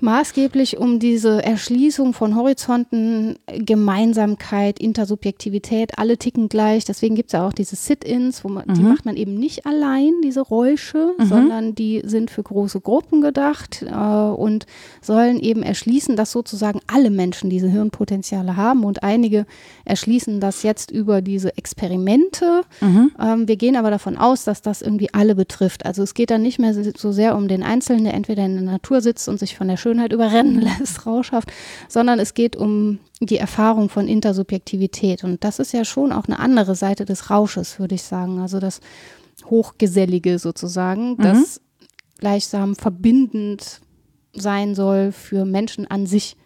maßgeblich um diese Erschließung von Horizonten, Gemeinsamkeit, Intersubjektivität, alle ticken gleich. Deswegen gibt es ja auch diese Sit-ins, wo man, mhm. die macht man eben nicht allein, diese Räusche, mhm. sondern die sind für große Gruppen gedacht äh, und sollen eben erschließen, dass sozusagen alle Menschen diese Hirnpotenziale haben und einige erschließen das jetzt über diese Experimente. Mhm. Ähm, wir gehen aber davon aus, dass das irgendwie alle betrifft. Also es geht dann nicht mehr so sehr um den Einzelnen, der entweder in der Natur sitzt und sich von der Schönheit überrennen lässt, rauschhaft, sondern es geht um die Erfahrung von Intersubjektivität. Und das ist ja schon auch eine andere Seite des Rausches, würde ich sagen. Also das Hochgesellige sozusagen, mhm. das gleichsam verbindend sein soll für Menschen an sich.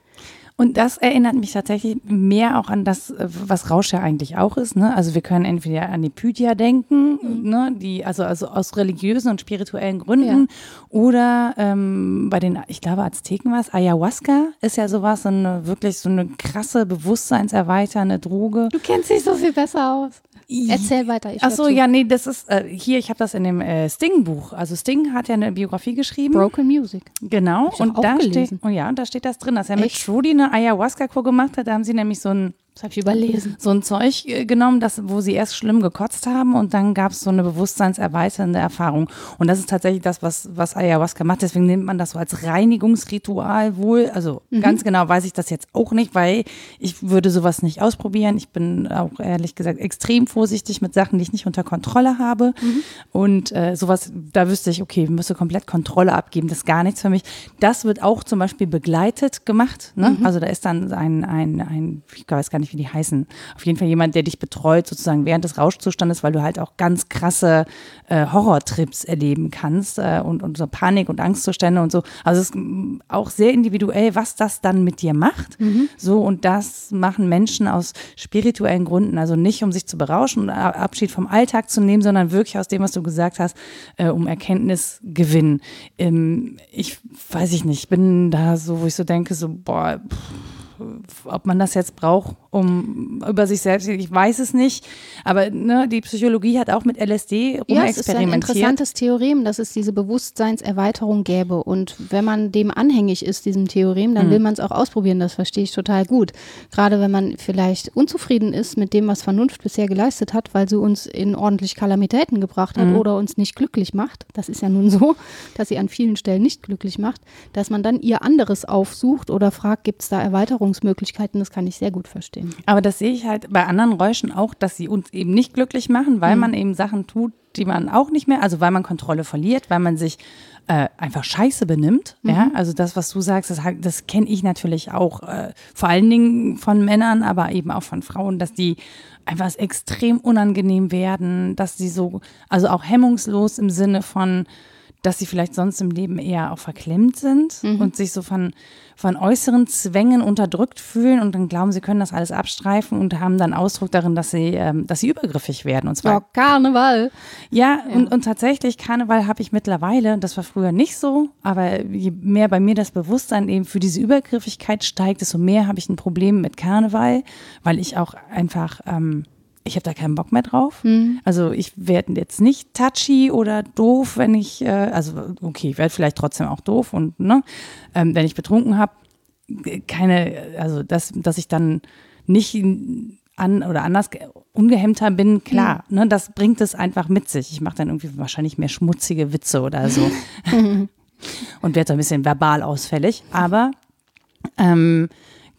Und das erinnert mich tatsächlich mehr auch an das, äh, was Rausch ja eigentlich auch ist. Ne? Also wir können entweder an die Pythia denken, mhm. ne? die, also, also aus religiösen und spirituellen Gründen, ja. oder ähm, bei den, ich glaube, Azteken war es, Ayahuasca ist ja sowas, so eine, wirklich so eine krasse, bewusstseinserweiternde Droge. Du kennst dich so viel besser aus. Erzähl weiter. Ich Ach so, ja, nee, das ist äh, hier, ich habe das in dem äh, Sting-Buch. Also Sting hat ja eine Biografie geschrieben. Broken Music. Genau. Und da gelesen. steht, oh ja, und da steht das drin, dass er Echt? mit Trudy eine Ayahuasca-Kur gemacht hat. Da haben sie nämlich so ein das habe ich überlesen. So ein Zeug äh, genommen, das, wo sie erst schlimm gekotzt haben und dann gab es so eine bewusstseinserweiternde Erfahrung. Und das ist tatsächlich das, was, was Ayahuasca macht. Deswegen nimmt man das so als Reinigungsritual wohl. Also mhm. ganz genau weiß ich das jetzt auch nicht, weil ich würde sowas nicht ausprobieren. Ich bin auch ehrlich gesagt extrem vorsichtig mit Sachen, die ich nicht unter Kontrolle habe. Mhm. Und äh, sowas, da wüsste ich, okay, müsste komplett Kontrolle abgeben. Das ist gar nichts für mich. Das wird auch zum Beispiel begleitet gemacht. Ne? Mhm. Also da ist dann ein, ein, ein, ich weiß gar nicht, wie die heißen. Auf jeden Fall jemand, der dich betreut, sozusagen während des Rauschzustandes, weil du halt auch ganz krasse äh, Horrortrips erleben kannst äh, und, und so Panik- und Angstzustände und so. Also es ist auch sehr individuell, was das dann mit dir macht. Mhm. So, und das machen Menschen aus spirituellen Gründen. Also nicht, um sich zu berauschen und Abschied vom Alltag zu nehmen, sondern wirklich aus dem, was du gesagt hast, äh, um Erkenntnisgewinn. Ähm, ich weiß ich nicht, ich bin da so, wo ich so denke, so, boah, pff, ob man das jetzt braucht, um über sich selbst, ich weiß es nicht, aber ne, die Psychologie hat auch mit LSD rumexperimentiert. Ja, es ist ein interessantes Theorem, dass es diese Bewusstseinserweiterung gäbe und wenn man dem anhängig ist, diesem Theorem, dann hm. will man es auch ausprobieren, das verstehe ich total gut. Gerade wenn man vielleicht unzufrieden ist mit dem, was Vernunft bisher geleistet hat, weil sie uns in ordentlich Kalamitäten gebracht hat hm. oder uns nicht glücklich macht, das ist ja nun so, dass sie an vielen Stellen nicht glücklich macht, dass man dann ihr anderes aufsucht oder fragt, gibt es da Erweiterungen Erfahrungsmöglichkeiten, das kann ich sehr gut verstehen. Aber das sehe ich halt bei anderen Räuschen auch, dass sie uns eben nicht glücklich machen, weil mhm. man eben Sachen tut, die man auch nicht mehr, also weil man Kontrolle verliert, weil man sich äh, einfach scheiße benimmt. Mhm. Ja, also das, was du sagst, das, das kenne ich natürlich auch, äh, vor allen Dingen von Männern, aber eben auch von Frauen, dass die einfach extrem unangenehm werden, dass sie so, also auch hemmungslos im Sinne von, dass sie vielleicht sonst im Leben eher auch verklemmt sind mhm. und sich so von, von äußeren Zwängen unterdrückt fühlen und dann glauben, sie können das alles abstreifen und haben dann Ausdruck darin, dass sie, ähm, dass sie übergriffig werden. Und zwar oh, Karneval. Ja, ja, Und, und tatsächlich, Karneval habe ich mittlerweile, das war früher nicht so, aber je mehr bei mir das Bewusstsein eben für diese Übergriffigkeit steigt, desto mehr habe ich ein Problem mit Karneval, weil ich auch einfach ähm, ich habe da keinen Bock mehr drauf. Mhm. Also ich werde jetzt nicht touchy oder doof, wenn ich, äh, also okay, ich werde vielleicht trotzdem auch doof und ne, ähm, wenn ich betrunken habe, keine, also dass, dass ich dann nicht an oder anders ungehemmter bin, klar, mhm. ne, das bringt es einfach mit sich. Ich mache dann irgendwie wahrscheinlich mehr schmutzige Witze oder so und werde so ein bisschen verbal ausfällig, aber ähm,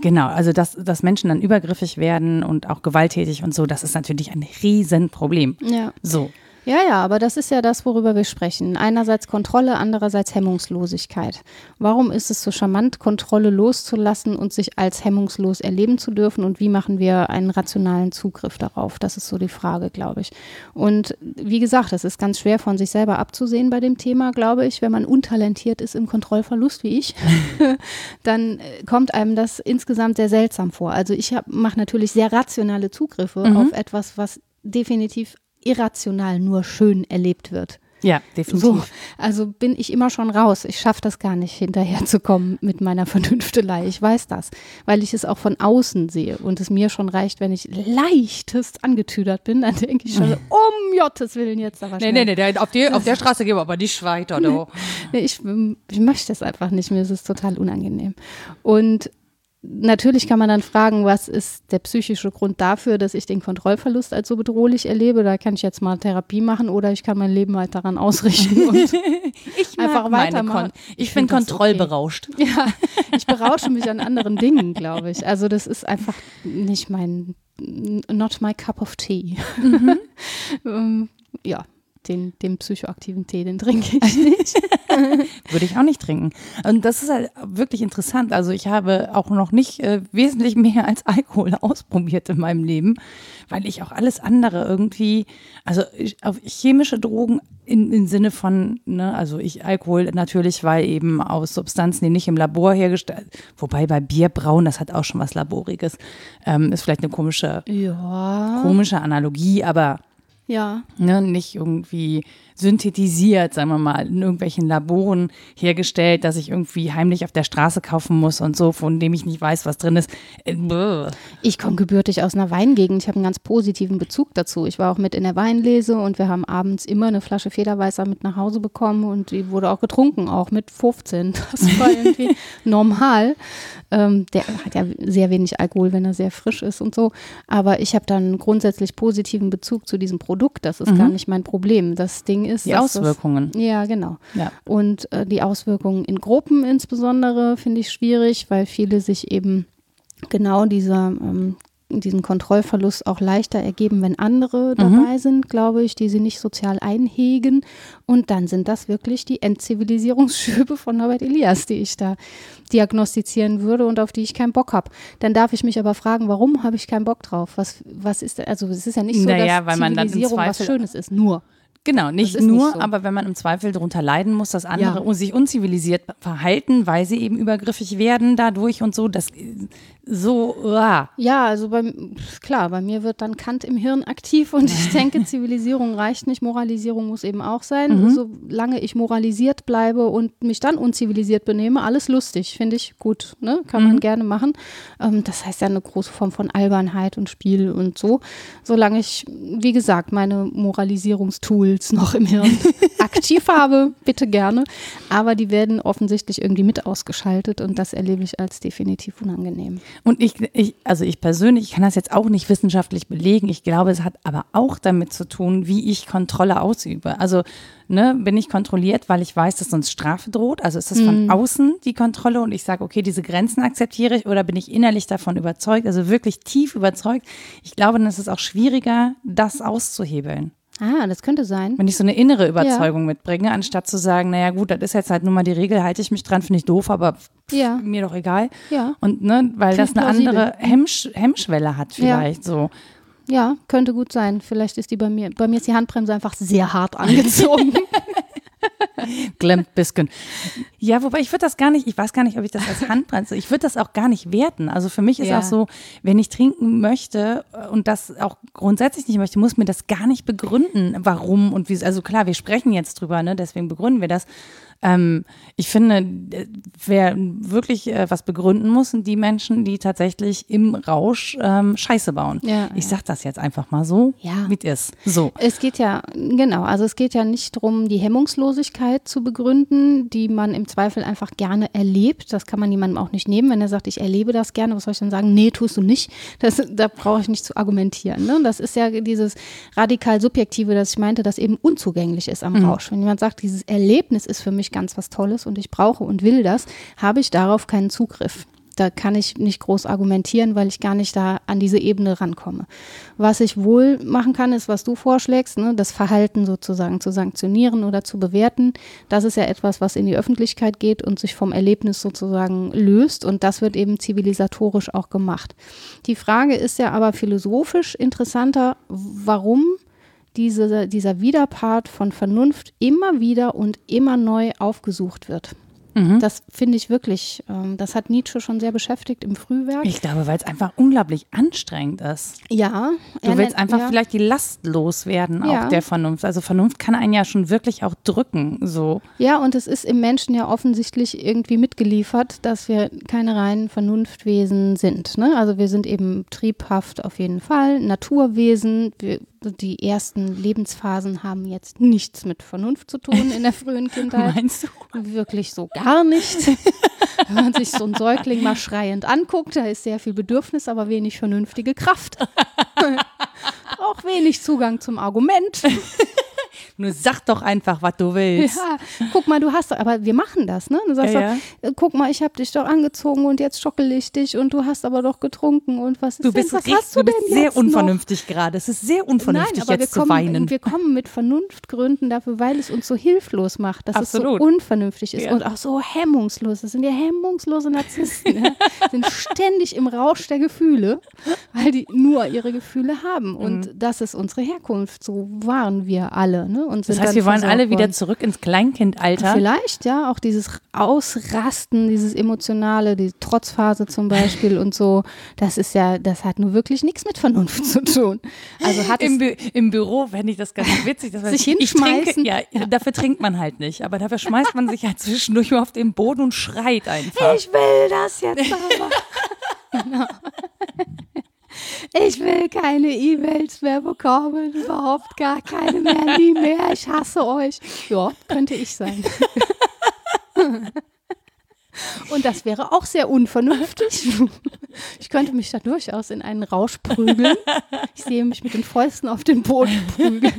Genau, also dass, dass Menschen dann übergriffig werden und auch gewalttätig und so, das ist natürlich ein Riesenproblem. Ja. So. Ja, ja, aber das ist ja das, worüber wir sprechen. Einerseits Kontrolle, andererseits Hemmungslosigkeit. Warum ist es so charmant, Kontrolle loszulassen und sich als hemmungslos erleben zu dürfen? Und wie machen wir einen rationalen Zugriff darauf? Das ist so die Frage, glaube ich. Und wie gesagt, es ist ganz schwer von sich selber abzusehen bei dem Thema, glaube ich. Wenn man untalentiert ist im Kontrollverlust wie ich, dann äh, kommt einem das insgesamt sehr seltsam vor. Also ich mache natürlich sehr rationale Zugriffe mhm. auf etwas, was definitiv irrational nur schön erlebt wird. Ja, definitiv. So, also bin ich immer schon raus. Ich schaffe das gar nicht, hinterherzukommen mit meiner Vernünftelei. Ich weiß das, weil ich es auch von außen sehe und es mir schon reicht, wenn ich leichtest angetüdert bin, dann denke ich schon, um Gottes Willen jetzt aber Nee, nee, nee, auf, die, auf der Straße gehen wir aber nicht weiter. Nee, nee, ich, ich möchte es einfach nicht, mir ist es total unangenehm. Und Natürlich kann man dann fragen, was ist der psychische Grund dafür, dass ich den Kontrollverlust als so bedrohlich erlebe? Da kann ich jetzt mal Therapie machen oder ich kann mein Leben halt daran ausrichten und ich einfach weitermachen. ich, ich bin kontrollberauscht. Okay. Ja, ich berausche mich an anderen Dingen, glaube ich. Also das ist einfach nicht mein, not my cup of tea. Mhm. Ähm, ja, den, den psychoaktiven Tee, den trinke ich nicht. Würde ich auch nicht trinken. Und das ist halt wirklich interessant. Also ich habe auch noch nicht äh, wesentlich mehr als Alkohol ausprobiert in meinem Leben, weil ich auch alles andere irgendwie, also ich, auf chemische Drogen im, im Sinne von, ne, also ich Alkohol natürlich, weil eben aus Substanzen, die nicht im Labor hergestellt, wobei bei Bierbrauen, das hat auch schon was Laboriges, ähm, ist vielleicht eine komische, ja. komische Analogie, aber ja. Ne, nicht irgendwie synthetisiert, sagen wir mal, in irgendwelchen Laboren hergestellt, dass ich irgendwie heimlich auf der Straße kaufen muss und so, von dem ich nicht weiß, was drin ist. Äh, ich komme gebürtig aus einer Weingegend. Ich habe einen ganz positiven Bezug dazu. Ich war auch mit in der Weinlese und wir haben abends immer eine Flasche Federweißer mit nach Hause bekommen und die wurde auch getrunken, auch mit 15. Das war irgendwie normal. Ähm, der hat ja sehr wenig Alkohol, wenn er sehr frisch ist und so. Aber ich habe dann grundsätzlich positiven Bezug zu diesem Produkt. Das ist mhm. gar nicht mein Problem. Das Ding ist. Die Auswirkungen. Das, ja, genau. Ja. Und äh, die Auswirkungen in Gruppen insbesondere finde ich schwierig, weil viele sich eben genau dieser ähm, diesen Kontrollverlust auch leichter ergeben, wenn andere mhm. dabei sind, glaube ich, die sie nicht sozial einhegen. Und dann sind das wirklich die Entzivilisierungsschübe von Norbert Elias, die ich da diagnostizieren würde und auf die ich keinen Bock habe. Dann darf ich mich aber fragen, warum habe ich keinen Bock drauf? Was, was ist, also es ist ja nicht so, naja, dass weil Zivilisierung was Schönes ist, nur. Genau, nicht nur, nicht so. aber wenn man im Zweifel darunter leiden muss, dass andere ja. sich unzivilisiert verhalten, weil sie eben übergriffig werden dadurch und so, das so, uh. Ja, also beim, klar, bei mir wird dann Kant im Hirn aktiv und ich denke, Zivilisierung reicht nicht, Moralisierung muss eben auch sein. Mhm. Solange ich moralisiert bleibe und mich dann unzivilisiert benehme, alles lustig, finde ich gut, ne? kann mhm. man gerne machen. Ähm, das heißt ja eine große Form von Albernheit und Spiel und so. Solange ich, wie gesagt, meine Moralisierungstools noch im Hirn habe, bitte gerne. Aber die werden offensichtlich irgendwie mit ausgeschaltet und das erlebe ich als definitiv unangenehm. Und ich, ich, also ich persönlich, ich kann das jetzt auch nicht wissenschaftlich belegen. Ich glaube, es hat aber auch damit zu tun, wie ich Kontrolle ausübe. Also ne, bin ich kontrolliert, weil ich weiß, dass uns Strafe droht? Also ist das von mhm. außen die Kontrolle und ich sage, okay, diese Grenzen akzeptiere ich oder bin ich innerlich davon überzeugt, also wirklich tief überzeugt? Ich glaube, dann ist es auch schwieriger, das auszuhebeln. Ah, das könnte sein. Wenn ich so eine innere Überzeugung ja. mitbringe, anstatt zu sagen, naja gut, das ist jetzt halt nun mal die Regel, halte ich mich dran, finde ich doof, aber ja. mir doch egal. Ja. Und ne, weil Klingt das eine plausibel. andere Hemmsch Hemmschwelle hat vielleicht ja. so. Ja, könnte gut sein. Vielleicht ist die bei mir, bei mir ist die Handbremse einfach sehr hart angezogen. Glemmt bisschen. Ja, wobei ich würde das gar nicht, ich weiß gar nicht, ob ich das als Handbremse, ich würde das auch gar nicht werten. Also für mich ist ja. auch so, wenn ich trinken möchte und das auch grundsätzlich nicht möchte, muss mir das gar nicht begründen, warum und wie. Also klar, wir sprechen jetzt drüber, ne? deswegen begründen wir das. Ähm, ich finde, wer wirklich äh, was begründen muss, sind die Menschen, die tatsächlich im Rausch ähm, Scheiße bauen. Ja, ich sag das jetzt einfach mal so, ja. wie es ist. So. Es geht ja, genau, also es geht ja nicht darum, die Hemmungslosigkeit zu begründen, die man im Zweifel einfach gerne erlebt. Das kann man jemandem auch nicht nehmen, wenn er sagt, ich erlebe das gerne. Was soll ich dann sagen? Nee, tust du nicht. Das, da brauche ich nicht zu argumentieren. Ne? Das ist ja dieses radikal Subjektive, das ich meinte, das eben unzugänglich ist am mhm. Rausch. Wenn jemand sagt, dieses Erlebnis ist für mich ganz was Tolles und ich brauche und will das, habe ich darauf keinen Zugriff. Da kann ich nicht groß argumentieren, weil ich gar nicht da an diese Ebene rankomme. Was ich wohl machen kann, ist, was du vorschlägst, ne, das Verhalten sozusagen zu sanktionieren oder zu bewerten. Das ist ja etwas, was in die Öffentlichkeit geht und sich vom Erlebnis sozusagen löst. Und das wird eben zivilisatorisch auch gemacht. Die Frage ist ja aber philosophisch interessanter, warum diese, dieser Widerpart von Vernunft immer wieder und immer neu aufgesucht wird. Mhm. Das finde ich wirklich, ähm, das hat Nietzsche schon sehr beschäftigt im Frühwerk. Ich glaube, weil es einfach unglaublich anstrengend ist. ja. Du willst einfach ja. vielleicht die Last loswerden, auch Ja. der Vernunft. Also Vernunft kann einen ja schon wirklich auch drücken, so. Ja, und es ist im Menschen ja offensichtlich irgendwie mitgeliefert, dass wir keine reinen Vernunftwesen sind. Ne? Also wir sind eben triebhaft auf jeden Fall, Naturwesen. Wir, die ersten Lebensphasen haben jetzt nichts mit Vernunft zu tun in der frühen Kindheit. Meinst du? Wirklich so gar nicht. Wenn man sich so einen Säugling mal schreiend anguckt, da ist sehr viel Bedürfnis, aber wenig vernünftige Kraft. Auch wenig Zugang zum Argument. Nur sag doch einfach, was du willst. Ja, guck mal, du hast, aber wir machen das, ne? Du sagst Ja, doch, äh, guck mal, ich habe dich doch angezogen und jetzt schockel ich dich und du hast aber doch getrunken und was ist Du bist, denn, was richtig- hast du, du bist denn sehr unvernünftig gerade. Es ist sehr Noch? unvernünftig, Nein, aber jetzt wir zu kommen, weinen. wir kommen mit Vernunftgründen dafür, weil es uns so hilflos macht, dass Absolut. es so unvernünftig ist Ja. und auch so hemmungslos. Das sind ja hemmungslose Narzissten, ja? sind ständig im Rausch der Gefühle, weil die nur ihre Gefühle haben und Mhm. das ist unsere Herkunft. So waren wir alle, ne? Und das heißt, wir wollen alle wieder zurück ins Kleinkindalter. Vielleicht, ja, auch dieses Ausrasten, dieses Emotionale, die Trotzphase zum Beispiel und so, das ist ja, das hat nur wirklich nichts mit Vernunft zu tun. Also hat Im, es, Bü Im Büro fände ich das ganz witzig. Dass man- Sich ich trinke, hinschmeißen? ja, dafür trinkt man halt nicht. Aber dafür schmeißt man sich halt zwischendurch mal auf den Boden und schreit einfach. ich will das jetzt aber. Genau. Ich will keine E-Mails mehr bekommen, überhaupt gar keine mehr, nie mehr. Ich hasse euch. Ja, könnte ich sein. Und das wäre auch sehr unvernünftig. Ich könnte mich da durchaus in einen Rausch prügeln. Ich sehe mich mit den Fäusten auf den Boden prügeln.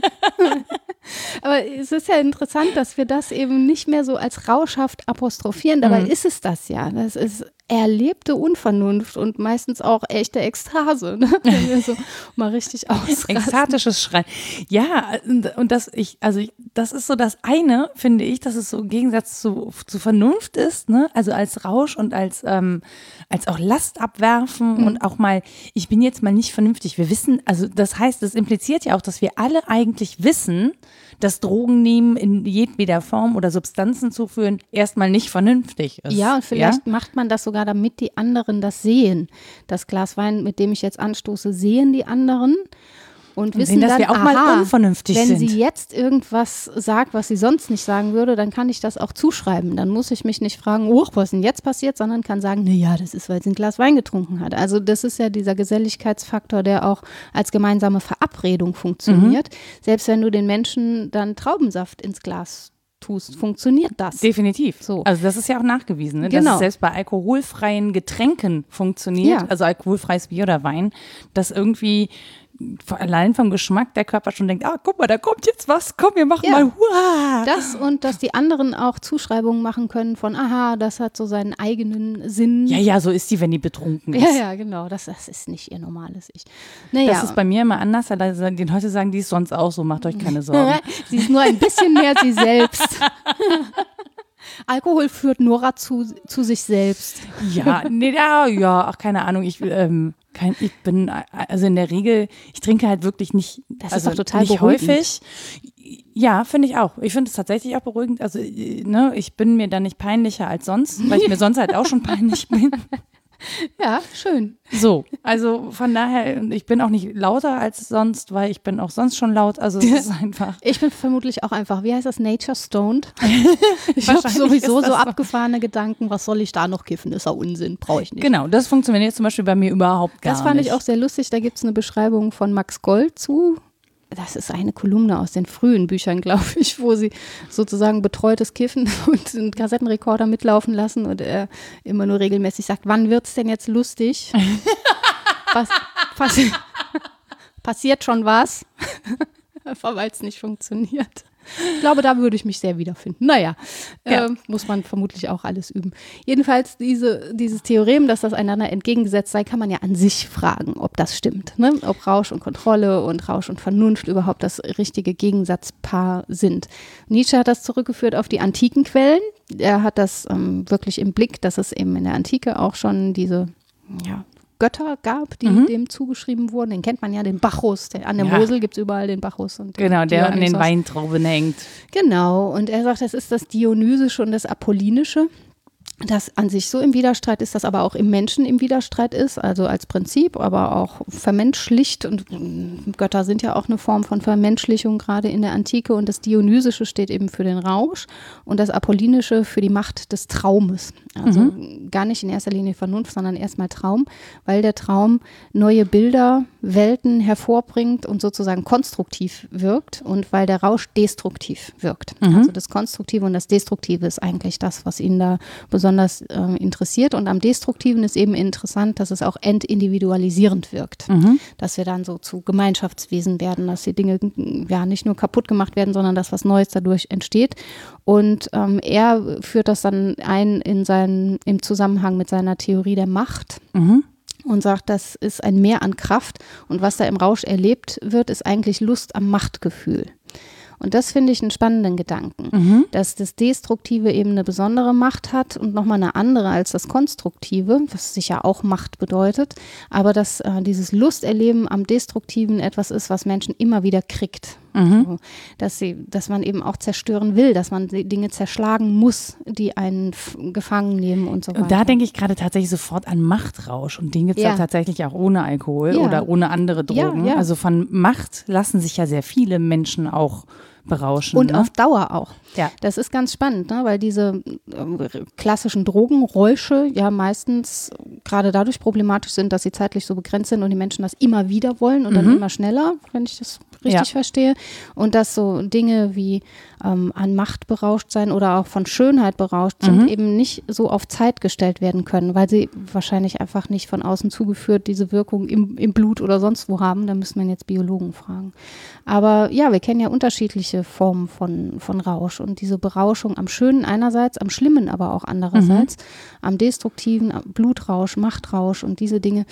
Aber es ist ja interessant, dass wir das eben nicht mehr so als rauschhaft apostrophieren. Dabei Mhm. ist es das ja. Das ist erlebte Unvernunft und meistens auch echte Ekstase, ne? wenn wir so mal richtig ausrasten. Ekstatisches Schreien. Ja, und, das ich, also ich, das ist so das eine, finde ich, dass es so im Gegensatz zu, zu Vernunft ist, ne? Also als Rausch und als, ähm, als auch Last abwerfen Mhm. und auch mal, ich bin jetzt mal nicht vernünftig. Wir wissen, also das heißt, das impliziert ja auch, dass wir alle eigentlich wissen, dass Drogen nehmen in jedweder Form oder Substanzen zuführen erstmal nicht vernünftig ist. Ja, und vielleicht macht man das sogar, damit die anderen das sehen. Das Glas Wein, mit dem ich jetzt anstoße, sehen die anderen und wissen sehen, dass dann, wir auch mal aha, unvernünftig wenn sind. sie jetzt irgendwas sagt, was sie sonst nicht sagen würde, dann kann ich das auch zuschreiben. Dann muss ich mich nicht fragen, oh, was ist denn jetzt passiert, sondern kann sagen, na ja, das ist, weil sie ein Glas Wein getrunken hat. Also das ist ja dieser Geselligkeitsfaktor, der auch als gemeinsame Verabredung funktioniert. Mhm. Selbst wenn du den Menschen dann Traubensaft ins Glas tust, funktioniert das. Definitiv. So. Also das ist ja auch nachgewiesen, ne? dass Genau. es selbst bei alkoholfreien Getränken funktioniert, Ja. also alkoholfreies Bier oder Wein, dass irgendwie allein vom Geschmack der Körper schon denkt, ah, guck mal, da kommt jetzt was, komm, wir machen Ja. mal Hurra. Das und dass die anderen auch Zuschreibungen machen können von, aha, das hat so seinen eigenen Sinn. Ja, ja, so ist die, wenn die betrunken ist. ja, ja, genau. Das, das ist nicht ihr normales Ich. Naja, Das ist bei mir immer anders, weil die Leute sagen, die ist sonst auch so, macht euch keine Sorgen. sie ist nur ein bisschen mehr sie selbst. Alkohol führt Nora zu, zu sich selbst. Ja, nee, ja, ja, ach, keine Ahnung. Ich, ähm, kein, ich bin, also in der Regel, ich trinke halt wirklich nicht, Das ist also doch total nicht beruhigend. häufig. Ja, finde ich auch. Ich finde es tatsächlich auch beruhigend. Also, äh, ne, ich bin mir da nicht peinlicher als sonst, weil ich mir sonst halt auch schon peinlich bin. Ja, schön. So, also von daher, ich bin auch nicht lauter als sonst, weil ich bin auch sonst schon laut. Also es ist einfach. Ich bin vermutlich auch einfach, wie heißt das, Nature Stoned? Ich habe sowieso so abgefahrene Gedanken, was soll ich da noch kiffen? Ist ja Unsinn, brauche ich nicht. Genau, das funktioniert zum Beispiel bei mir überhaupt gar Das fand nicht. ich auch sehr lustig. Da gibt es eine Beschreibung von Max Gold zu. Das ist eine Kolumne aus den frühen Büchern, glaube ich, wo sie sozusagen betreutes Kiffen und einen Kassettenrekorder mitlaufen lassen und er immer nur regelmäßig sagt, wann wird es denn jetzt lustig? was, passi passiert schon was? Einfach weil es nicht funktioniert. Ich glaube, da würde ich mich sehr wiederfinden. Naja, Ja. ähm, muss man vermutlich auch alles üben. Jedenfalls diese, dieses Theorem, dass das einander entgegengesetzt sei, kann man ja an sich fragen, ob das stimmt. Ne? Ob Rausch und Kontrolle und Rausch und Vernunft überhaupt das richtige Gegensatzpaar sind. Nietzsche hat das zurückgeführt auf die antiken Quellen. Er hat das ähm, wirklich im Blick, dass es eben in der Antike auch schon diese ja, Götter gab, die Mhm. dem zugeschrieben wurden. Den kennt man ja, den Bacchus. Der, an der Ja. Mosel gibt es überall den Bacchus. Und den Genau, der an den. Weintrauben hängt. Genau, und er sagt, das ist das Dionysische und das Apollinische. Das an sich so im Widerstreit ist, das aber auch im Menschen im Widerstreit ist, also als Prinzip, aber auch vermenschlicht und mm, Götter sind ja auch eine Form von Vermenschlichung gerade in der Antike und das Dionysische steht eben für den Rausch und das Apollinische für die Macht des Traumes. Also mhm. gar nicht in erster Linie Vernunft, sondern erstmal Traum, weil der Traum neue Bilder, Welten hervorbringt und sozusagen konstruktiv wirkt und weil der Rausch destruktiv wirkt. Mhm. Also das Konstruktive und das Destruktive ist eigentlich das, was ihn da besonders besonders äh, interessiert. Und am Destruktiven ist eben interessant, dass es auch entindividualisierend wirkt. Mhm. Dass wir dann so zu Gemeinschaftswesen werden, dass die Dinge ja nicht nur kaputt gemacht werden, sondern dass was Neues dadurch entsteht. Und ähm, er führt das dann ein in seinen, im Zusammenhang mit seiner Theorie der Macht. Mhm und sagt, das ist ein Mehr an Kraft und was da im Rausch erlebt wird, ist eigentlich Lust am Machtgefühl. Und das finde ich einen spannenden Gedanken, mhm. dass das Destruktive eben eine besondere Macht hat und nochmal eine andere als das Konstruktive, was sicher auch Macht bedeutet, aber dass äh, dieses Lusterleben am Destruktiven etwas ist, was Menschen immer wieder kriegt. Mhm. So, dass, sie, dass man eben auch zerstören will, dass man die Dinge zerschlagen muss, die einen gefangen nehmen und so weiter. Und da denke ich gerade tatsächlich sofort an Machtrausch und den gibt es ja. ja. tatsächlich auch ohne Alkohol ja. oder ohne andere Drogen. Ja, also von Macht lassen sich ja sehr viele Menschen auch berauschen. Und ne? auf Dauer auch. Ja. Das ist ganz spannend, ne? weil diese äh, klassischen Drogenräusche ja meistens gerade dadurch problematisch sind, dass sie zeitlich so begrenzt sind und die Menschen das immer wieder wollen und mhm. dann immer schneller, wenn ich das richtig ja. verstehe. Und dass so Dinge wie ähm, an Macht berauscht sein oder auch von Schönheit berauscht sind, mhm. eben nicht so auf Zeit gestellt werden können, weil sie wahrscheinlich einfach nicht von außen zugeführt diese Wirkung im, im Blut oder sonst wo haben. Da müsste man jetzt Biologen fragen. Aber ja, wir kennen ja unterschiedliche Formen von, von Rausch und diese Berauschung am Schönen einerseits, am Schlimmen aber auch andererseits, mhm. am Destruktiven, am Blutrausch, Machtrausch und diese Dinge,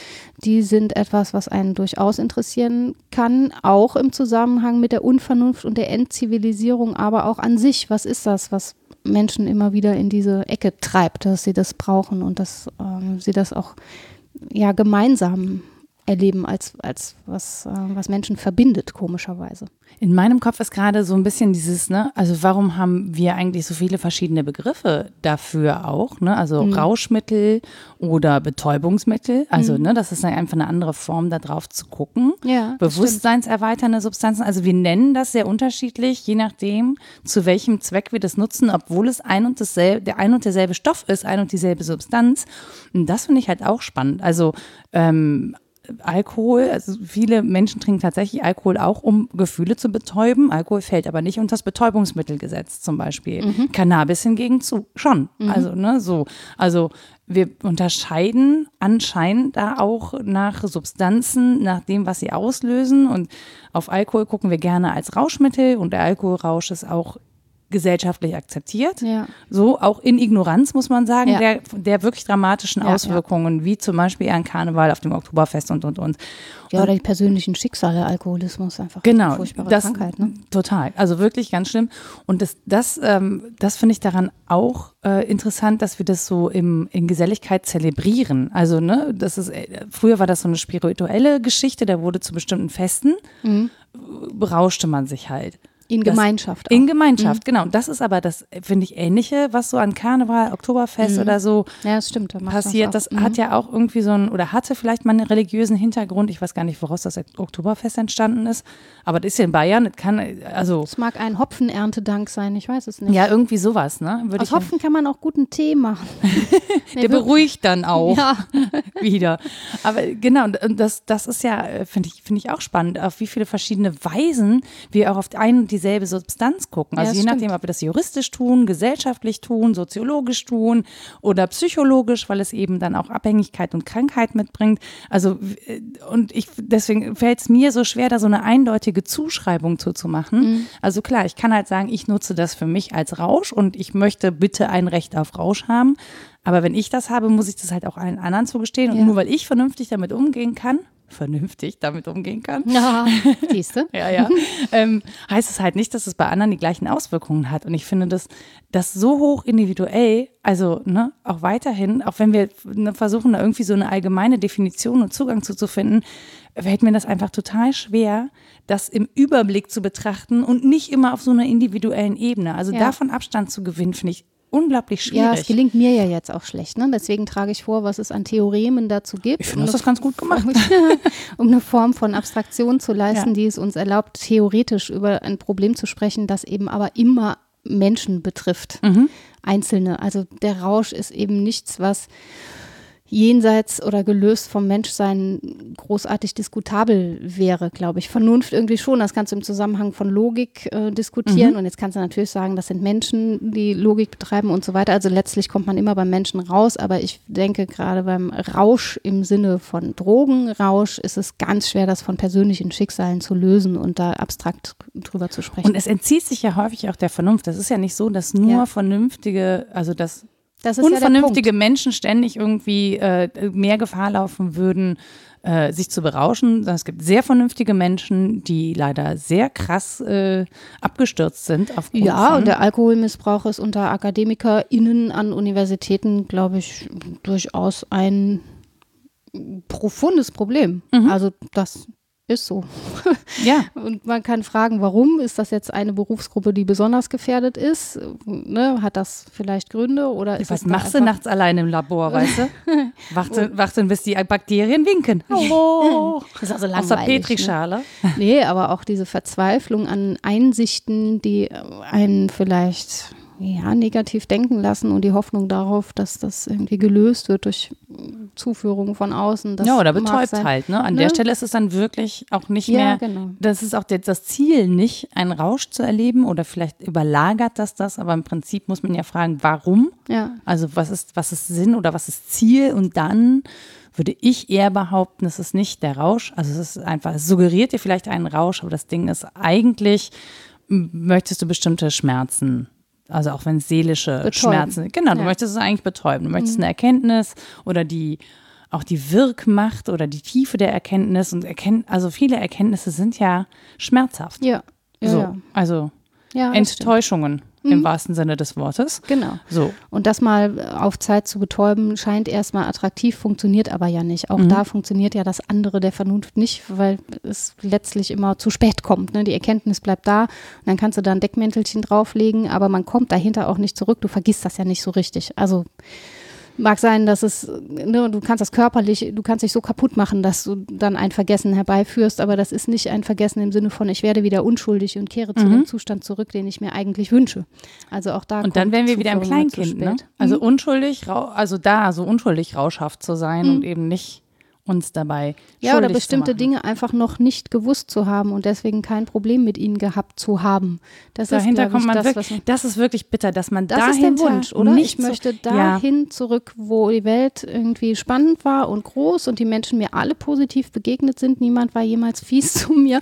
die sind etwas, was einen durchaus interessieren kann, auch im Zusammenhang mit der Unvernunft und der Endzivilisierung, aber auch an sich. Was ist das, was Menschen immer wieder in diese Ecke treibt, dass sie das brauchen und dass äh, sie das auch ja gemeinsam erleben als, als was, äh, was Menschen verbindet, komischerweise. In meinem Kopf ist gerade so ein bisschen dieses, ne, also warum haben wir eigentlich so viele verschiedene Begriffe dafür auch, ne? Also mhm. Rauschmittel oder Betäubungsmittel. Also, mhm. ne, das ist einfach eine andere Form, da drauf zu gucken. Ja. Bewusstseinserweiternde Substanzen. Also wir nennen das sehr unterschiedlich, je nachdem, zu welchem Zweck wir das nutzen, obwohl es ein und dasselbe, der ein und derselbe Stoff ist, ein und dieselbe Substanz. Und das finde ich halt auch spannend. Also ähm, Alkohol, also viele Menschen trinken tatsächlich Alkohol auch, um Gefühle zu betäuben. Alkohol fällt aber nicht unter das Betäubungsmittelgesetz zum Beispiel. Mhm. Cannabis hingegen zu, schon. Mhm. Also, ne, so. Also, wir unterscheiden anscheinend da auch nach Substanzen, nach dem, was sie auslösen. Und auf Alkohol gucken wir gerne als Rauschmittel und der Alkoholrausch ist auch gesellschaftlich akzeptiert. Ja. So auch in Ignoranz, muss man sagen, ja. der, der wirklich dramatischen ja, Auswirkungen, wie zum Beispiel ein Karneval auf dem Oktoberfest und, und, und. Ja, oder die persönlichen Schicksale, Alkoholismus einfach. Genau, furchtbare das, Krankheit. Ne? Total, also wirklich ganz schlimm. Und das, das, ähm, das finde ich daran auch äh, interessant, dass wir das so im, in Geselligkeit zelebrieren. Also, ne, das ist, äh, früher war das so eine spirituelle Geschichte, da wurde zu bestimmten Festen, mhm. berauschte man sich halt. In Gemeinschaft. Das, in Gemeinschaft, mhm. genau. Das ist aber das, finde ich, ähnliche, was so an Karneval, Oktoberfest mhm. oder so ja, das stimmt, da passiert. Das, mhm. hat ja auch irgendwie so ein, oder hatte vielleicht mal einen religiösen Hintergrund. Ich weiß gar nicht, woraus das Oktoberfest entstanden ist. Aber das ist ja in Bayern, das kann, also. Es mag ein Hopfenerntedank sein, ich weiß es nicht. Ja, irgendwie sowas, ne? Würde Aus Hopfen kann man auch guten Tee machen. Der beruhigt dann auch ja. wieder. Aber genau, und das, das ist ja, äh, finde ich, finde ich auch spannend, auf wie viele verschiedene Weisen wir auch auf ein und dieselbe Substanz gucken. Also ja, je stimmt. nachdem, ob wir das juristisch tun, gesellschaftlich tun, soziologisch tun oder psychologisch, weil es eben dann auch Abhängigkeit und Krankheit mitbringt. Also, äh, und ich, deswegen fällt es mir so schwer, da so eine eindeutige Zuschreibung zuzumachen. Mhm. Also klar, ich kann halt sagen, ich nutze das für mich als Rausch und ich möchte bitte ein Recht auf Rausch haben. Aber wenn ich das habe, muss ich das halt auch allen anderen zugestehen. Und ja. nur weil ich vernünftig damit umgehen kann, vernünftig damit umgehen kann. Ja, siehst du? ja, ja. Ähm, heißt es halt nicht, dass es bei anderen die gleichen Auswirkungen hat. Und ich finde das, das so hoch individuell, also ne, auch weiterhin, auch wenn wir ne, versuchen, da irgendwie so eine allgemeine Definition und Zugang zu, zu finden, fällt mir das einfach total schwer, das im Überblick zu betrachten und nicht immer auf so einer individuellen Ebene. Also ja. davon Abstand zu gewinnen, finde ich unglaublich schwierig. Ja, es gelingt mir ja jetzt auch schlecht. Ne? Deswegen trage ich vor, was es an Theoremen dazu gibt. Ich finde, um das ganz gut gemacht. um eine Form von Abstraktion zu leisten, ja. die es uns erlaubt, theoretisch über ein Problem zu sprechen, das eben aber immer Menschen betrifft. Mhm. Einzelne. Also der Rausch ist eben nichts, was jenseits oder gelöst vom Menschsein großartig diskutabel wäre, glaube ich. Vernunft irgendwie schon, das kannst du im Zusammenhang von Logik äh, diskutieren. Mhm. Und jetzt kannst du natürlich sagen, das sind Menschen, die Logik betreiben und so weiter. Also letztlich kommt man immer beim Menschen raus, aber ich denke gerade beim Rausch im Sinne von Drogenrausch ist es ganz schwer, das von persönlichen Schicksalen zu lösen und da abstrakt drüber zu sprechen. Und es entzieht sich ja häufig auch der Vernunft. Das ist ja nicht so, dass nur ja. vernünftige, also dass unvernünftige ja Menschen ständig irgendwie äh, mehr Gefahr laufen würden, äh, sich zu berauschen. Es gibt sehr vernünftige Menschen, die leider sehr krass äh, abgestürzt sind. Ja, und der Alkoholmissbrauch ist unter AkademikerInnen an Universitäten, glaube ich, durchaus ein profundes Problem. Mhm. Also das ist so. Ja. Und man kann fragen, warum? Ist das jetzt eine Berufsgruppe, die besonders gefährdet ist? Ne? Hat das vielleicht Gründe? Oder ist Was machst du nachts allein im Labor, weißt du? wachst, wachst bis die Bakterien winken. Oh. Das ist also langweilig. Aus der Petrischale. Ne? Nee, aber auch diese Verzweiflung an Einsichten, die einen vielleicht ja, negativ denken lassen und die Hoffnung darauf, dass das irgendwie gelöst wird durch Zuführung von außen. ja, oder betäubt halt. Ne? An ne? der Stelle ist es dann wirklich auch nicht ja, mehr, genau. das ist auch das Ziel nicht, einen Rausch zu erleben oder vielleicht überlagert das das, aber im Prinzip muss man ja fragen, warum? Ja. Also was ist, was ist Sinn oder was ist Ziel? Und dann würde ich eher behaupten, es ist nicht der Rausch. Also es ist einfach, es suggeriert dir vielleicht einen Rausch, aber das Ding ist eigentlich, möchtest du bestimmte Schmerzen also auch wenn es seelische betäuben. Schmerzen sind. Genau, du ja. möchtest es eigentlich betäuben. Du möchtest mhm. eine Erkenntnis oder die auch die Wirkmacht oder die Tiefe der Erkenntnis und erkennt, also viele Erkenntnisse sind ja schmerzhaft. Ja. ja so, ja. also Enttäuschungen mhm. im wahrsten Sinne des Wortes. Genau. So. Und das mal auf Zeit zu betäuben, scheint erstmal attraktiv, funktioniert aber ja nicht. Auch mhm. da funktioniert ja das andere der Vernunft nicht, weil es letztlich immer zu spät kommt. Ne? Die Erkenntnis bleibt da und dann kannst du da ein Deckmäntelchen drauflegen, aber man kommt dahinter auch nicht zurück. Du vergisst das ja nicht so richtig. Also mag sein, dass es, ne, du kannst das körperlich, du kannst dich so kaputt machen, dass du dann ein Vergessen herbeiführst, aber das ist nicht ein Vergessen im Sinne von, ich werde wieder unschuldig und kehre zu mhm. dem Zustand zurück, den ich mir eigentlich wünsche. Also auch da. Und dann wären wir wieder im Kleinkind, ne? Also mhm. unschuldig, also da so unschuldig rauschhaft zu sein mhm. und eben nicht uns dabei Ja, oder bestimmte Dinge einfach noch nicht gewusst zu haben und deswegen kein Problem mit ihnen gehabt zu haben. Das dahinter ist, kommt man das, wirklich, man, das ist wirklich bitter, dass man das dahinter ist der Wunsch, oder? ich möchte dahin ja. zurück, wo die Welt irgendwie spannend war und groß und die Menschen mir alle positiv begegnet sind. Niemand war jemals fies zu mir.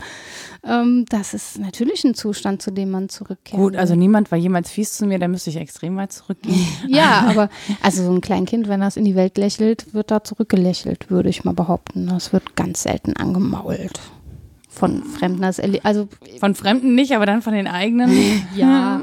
Ähm, das ist natürlich ein Zustand, zu dem man zurückkehrt. Gut, also niemand war jemals fies zu mir, da müsste ich extrem weit zurückgehen. ja, aber also so ein Kleinkind, wenn das in die Welt lächelt, wird da zurückgelächelt, würde ich mal behaupten. Das wird ganz selten angemault von Fremden. Also von Fremden nicht, aber dann von den eigenen. ja.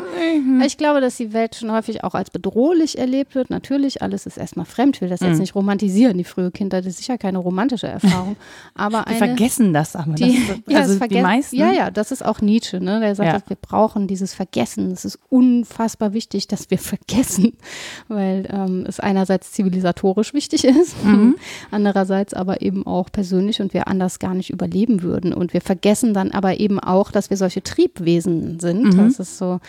Ich glaube, dass die Welt schon häufig auch als bedrohlich erlebt wird. Natürlich, alles ist erstmal fremd. Ich will das jetzt mhm. nicht romantisieren. Die frühe Kindheit ist sicher keine romantische Erfahrung. Aber Wir vergessen das aber. Die, das, also ja, die meisten. Ja, ja, das ist auch Nietzsche. Ne? Der sagt, ja. wir brauchen dieses Vergessen. Es ist unfassbar wichtig, dass wir vergessen, weil ähm, es einerseits zivilisatorisch wichtig ist, mhm. andererseits aber eben auch persönlich und wir anders gar nicht überleben würden. Und wir vergessen dann aber eben auch, dass wir solche Triebwesen sind. Mhm. Das ist so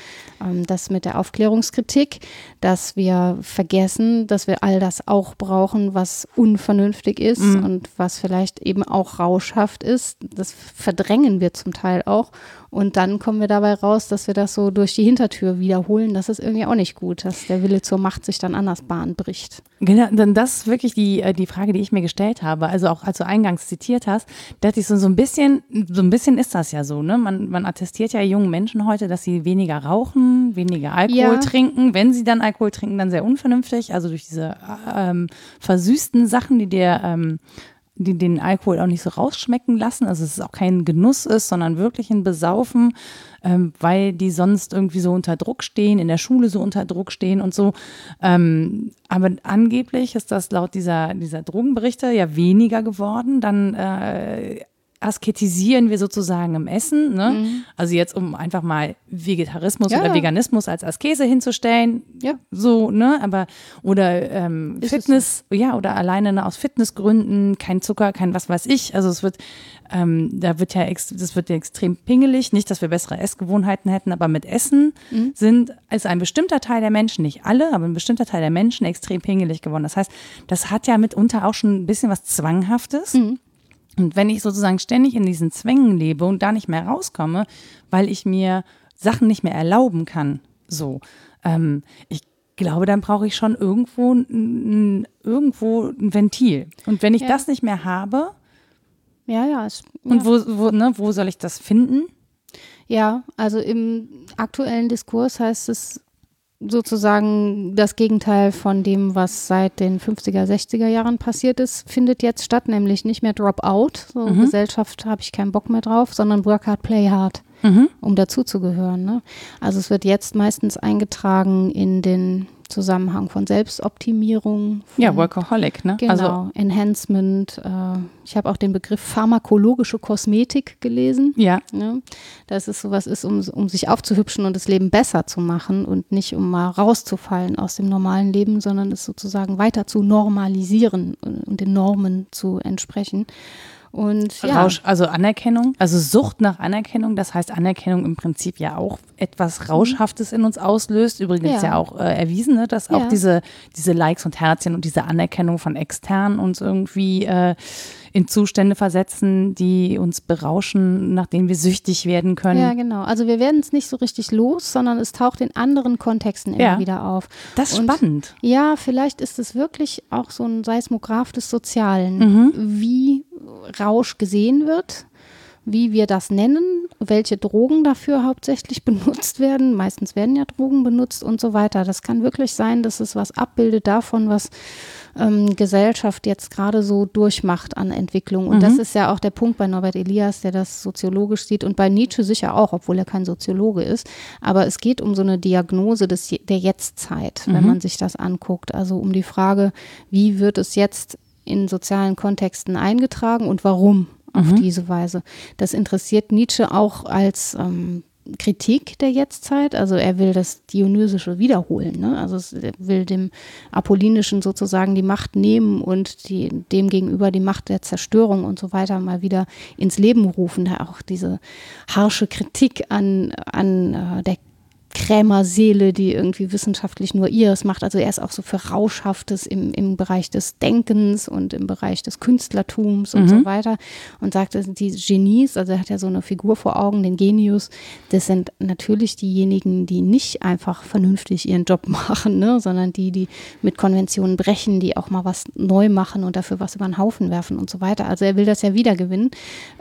ähm, das mit der Aufklärungskritik, dass wir vergessen, dass wir all das auch brauchen, was unvernünftig ist mhm. und was vielleicht eben auch rauschhaft ist. Das verdrängen wir zum Teil auch. Und dann kommen wir dabei raus, dass wir das so durch die Hintertür wiederholen. Das ist irgendwie auch nicht gut, dass der Wille zur Macht sich dann anders Bahn bricht. Genau, dann das ist wirklich die, äh, die Frage, die ich mir gestellt habe. Also auch als du eingangs zitiert hast, dachte ich so, so ein bisschen, so ein bisschen ist das ja so, ne? Man, man attestiert ja jungen Menschen heute, dass sie weniger rauchen, weniger Alkohol ja. trinken. Wenn sie dann Alkohol trinken, dann sehr unvernünftig. Also durch diese ähm, versüßten Sachen, die dir ähm, die den Alkohol auch nicht so rausschmecken lassen, also dass es auch kein Genuss ist, sondern wirklich ein Besaufen, ähm, weil die sonst irgendwie so unter Druck stehen, in der Schule so unter Druck stehen und so. Ähm, aber angeblich ist das laut dieser, dieser Drogenberichte ja weniger geworden. Dann äh, asketisieren wir sozusagen im Essen. Ne? Also jetzt, um einfach mal Vegetarismus Ja, oder. Veganismus als Askese hinzustellen. Ja. So, ne? Aber, oder ähm, Fitness, ja, oder alleine ne, aus Fitnessgründen, kein Zucker, kein was weiß ich. Also es wird, ähm, da wird ja, ex das wird ja extrem pingelig. Nicht, dass wir bessere Essgewohnheiten hätten, aber mit Essen sind, ist ein bestimmter Teil der Menschen, nicht alle, aber ein bestimmter Teil der Menschen extrem pingelig geworden. Das heißt, das hat ja mitunter auch schon ein bisschen was Zwanghaftes. Und wenn ich sozusagen ständig in diesen Zwängen lebe und da nicht mehr rauskomme, weil ich mir Sachen nicht mehr erlauben kann, so, ähm, ich glaube, dann brauche ich schon irgendwo ein, irgendwo ein Ventil. Und wenn ich Ja. das nicht mehr habe, Ja, ja. Es, und ja. wo, wo, ne, wo soll ich das finden? Ja, also im aktuellen Diskurs heißt es sozusagen das Gegenteil von dem, was seit den 50er, 60er Jahren passiert ist, findet jetzt statt, nämlich nicht mehr Drop-out, so Gesellschaft habe ich keinen Bock mehr drauf, sondern Work hard, play hard, um dazuzugehören. Ne? Also es wird jetzt meistens eingetragen in den Zusammenhang von Selbstoptimierung. Von Ja, Workaholic, ne? Genau, Also, Enhancement. Äh, ich habe auch den Begriff pharmakologische Kosmetik gelesen. ja, Ne? Dass es sowas ist, um, um sich aufzuhübschen und das Leben besser zu machen und nicht um mal rauszufallen aus dem normalen Leben, sondern es sozusagen weiter zu normalisieren und, und den Normen zu entsprechen. Und ja, Rausch, also Anerkennung, also Sucht nach Anerkennung, das heißt Anerkennung im Prinzip ja auch etwas Rauschhaftes in uns auslöst. Übrigens ja, Ja. auch äh, erwiesen, ne, dass auch Ja. diese, diese Likes und Herzchen und diese Anerkennung von extern uns irgendwie äh, in Zustände versetzen, die uns berauschen, nach denen wir süchtig werden können. ja, genau. Also wir werden es nicht so richtig los, sondern es taucht in anderen Kontexten immer Ja. wieder auf. das ist Und- spannend. Ja, vielleicht ist es wirklich auch so ein Seismograph des Sozialen, Mhm. wie Rausch gesehen wird, wie wir das nennen, welche Drogen dafür hauptsächlich benutzt werden. Meistens werden ja Drogen benutzt und so weiter. Das kann wirklich sein, dass es was abbildet davon, was ähm, Gesellschaft jetzt gerade so durchmacht an Entwicklung. Und das ist ja auch der Punkt bei Norbert Elias, der das soziologisch sieht und bei Nietzsche sicher auch, obwohl er kein Soziologe ist. Aber es geht um so eine Diagnose des, der Jetztzeit, wenn man sich das anguckt. Also um die Frage, wie wird es jetzt in sozialen Kontexten eingetragen und warum auf diese Weise. Das interessiert Nietzsche auch als ähm, Kritik der Jetztzeit. Also er will das Dionysische wiederholen. Ne? Also er will dem Apollinischen sozusagen die Macht nehmen und die, dem gegenüber die Macht der Zerstörung und so weiter mal wieder ins Leben rufen. Da auch diese harsche Kritik an, an äh, der Krämerseele, die irgendwie wissenschaftlich nur ihres macht. Also er ist auch so für Rauschhaftes im, im Bereich des Denkens und im Bereich des Künstlertums und so weiter. Und sagt, die Genies, also er hat ja so eine Figur vor Augen, den Genius, das sind natürlich diejenigen, die nicht einfach vernünftig ihren Job machen, ne, sondern die, die mit Konventionen brechen, die auch mal was neu machen und dafür was über den Haufen werfen und so weiter. Also er will das ja wiedergewinnen.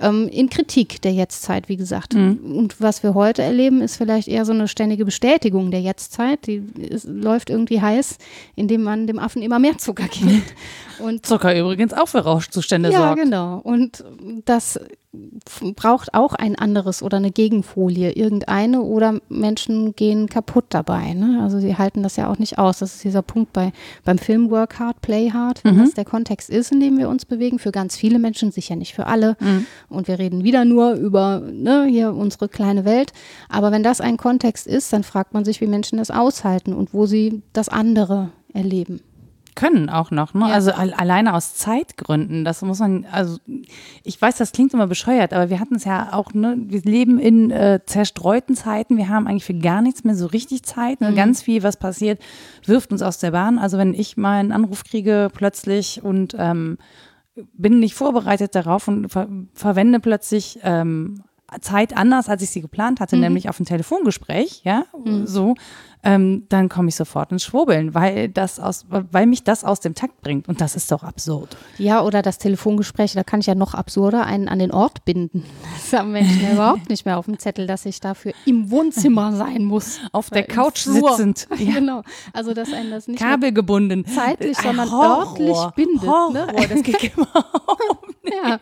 Ähm, in Kritik der Jetztzeit, wie gesagt. Und was wir heute erleben, ist vielleicht eher so eine ständige Bestätigung der Jetztzeit. Die ist, läuft irgendwie heiß, indem man dem Affen immer mehr Zucker gibt. Und Zucker übrigens auch für Rauschzustände ja, sorgt. genau. Und das braucht auch ein anderes oder eine Gegenfolie, irgendeine oder Menschen gehen kaputt dabei. Ne? Also sie halten das ja auch nicht aus. Das ist dieser Punkt bei, beim Film Work Hard, Play Hard, wenn das der Kontext ist, in dem wir uns bewegen. Für ganz viele Menschen, sicher nicht für alle. Und wir reden wieder nur über ne, hier unsere kleine Welt. Aber wenn das ein Kontext ist, dann fragt man sich, wie Menschen das aushalten und wo sie das andere erleben. Können auch noch, ne? Ja. Also al alleine aus Zeitgründen. Das muss man, also ich weiß, das klingt immer bescheuert, aber wir hatten es ja auch, ne? Wir leben in äh, zerstreuten Zeiten. Wir haben eigentlich für gar nichts mehr so richtig Zeit. Ne? Ganz viel, was passiert, wirft uns aus der Bahn. Also wenn ich mal einen Anruf kriege plötzlich und ähm, bin nicht vorbereitet darauf und ver verwende plötzlich ähm, Zeit anders, als ich sie geplant hatte, nämlich auf ein Telefongespräch, ja, so, ähm, dann komme ich sofort ins Schwurbeln, weil das aus, weil mich das aus dem Takt bringt und das ist doch absurd. Ja, oder das Telefongespräch, da kann ich ja noch absurder einen an den Ort binden. Das haben Menschen ja überhaupt nicht mehr auf dem Zettel, dass ich dafür im Wohnzimmer sein muss. Auf der Couch sitzend, ja. Genau. Also, dass einen das nicht kabelgebunden, zeitlich, Ein sondern Horror, örtlich bindet. Horror, Ne? das geht immer Ja.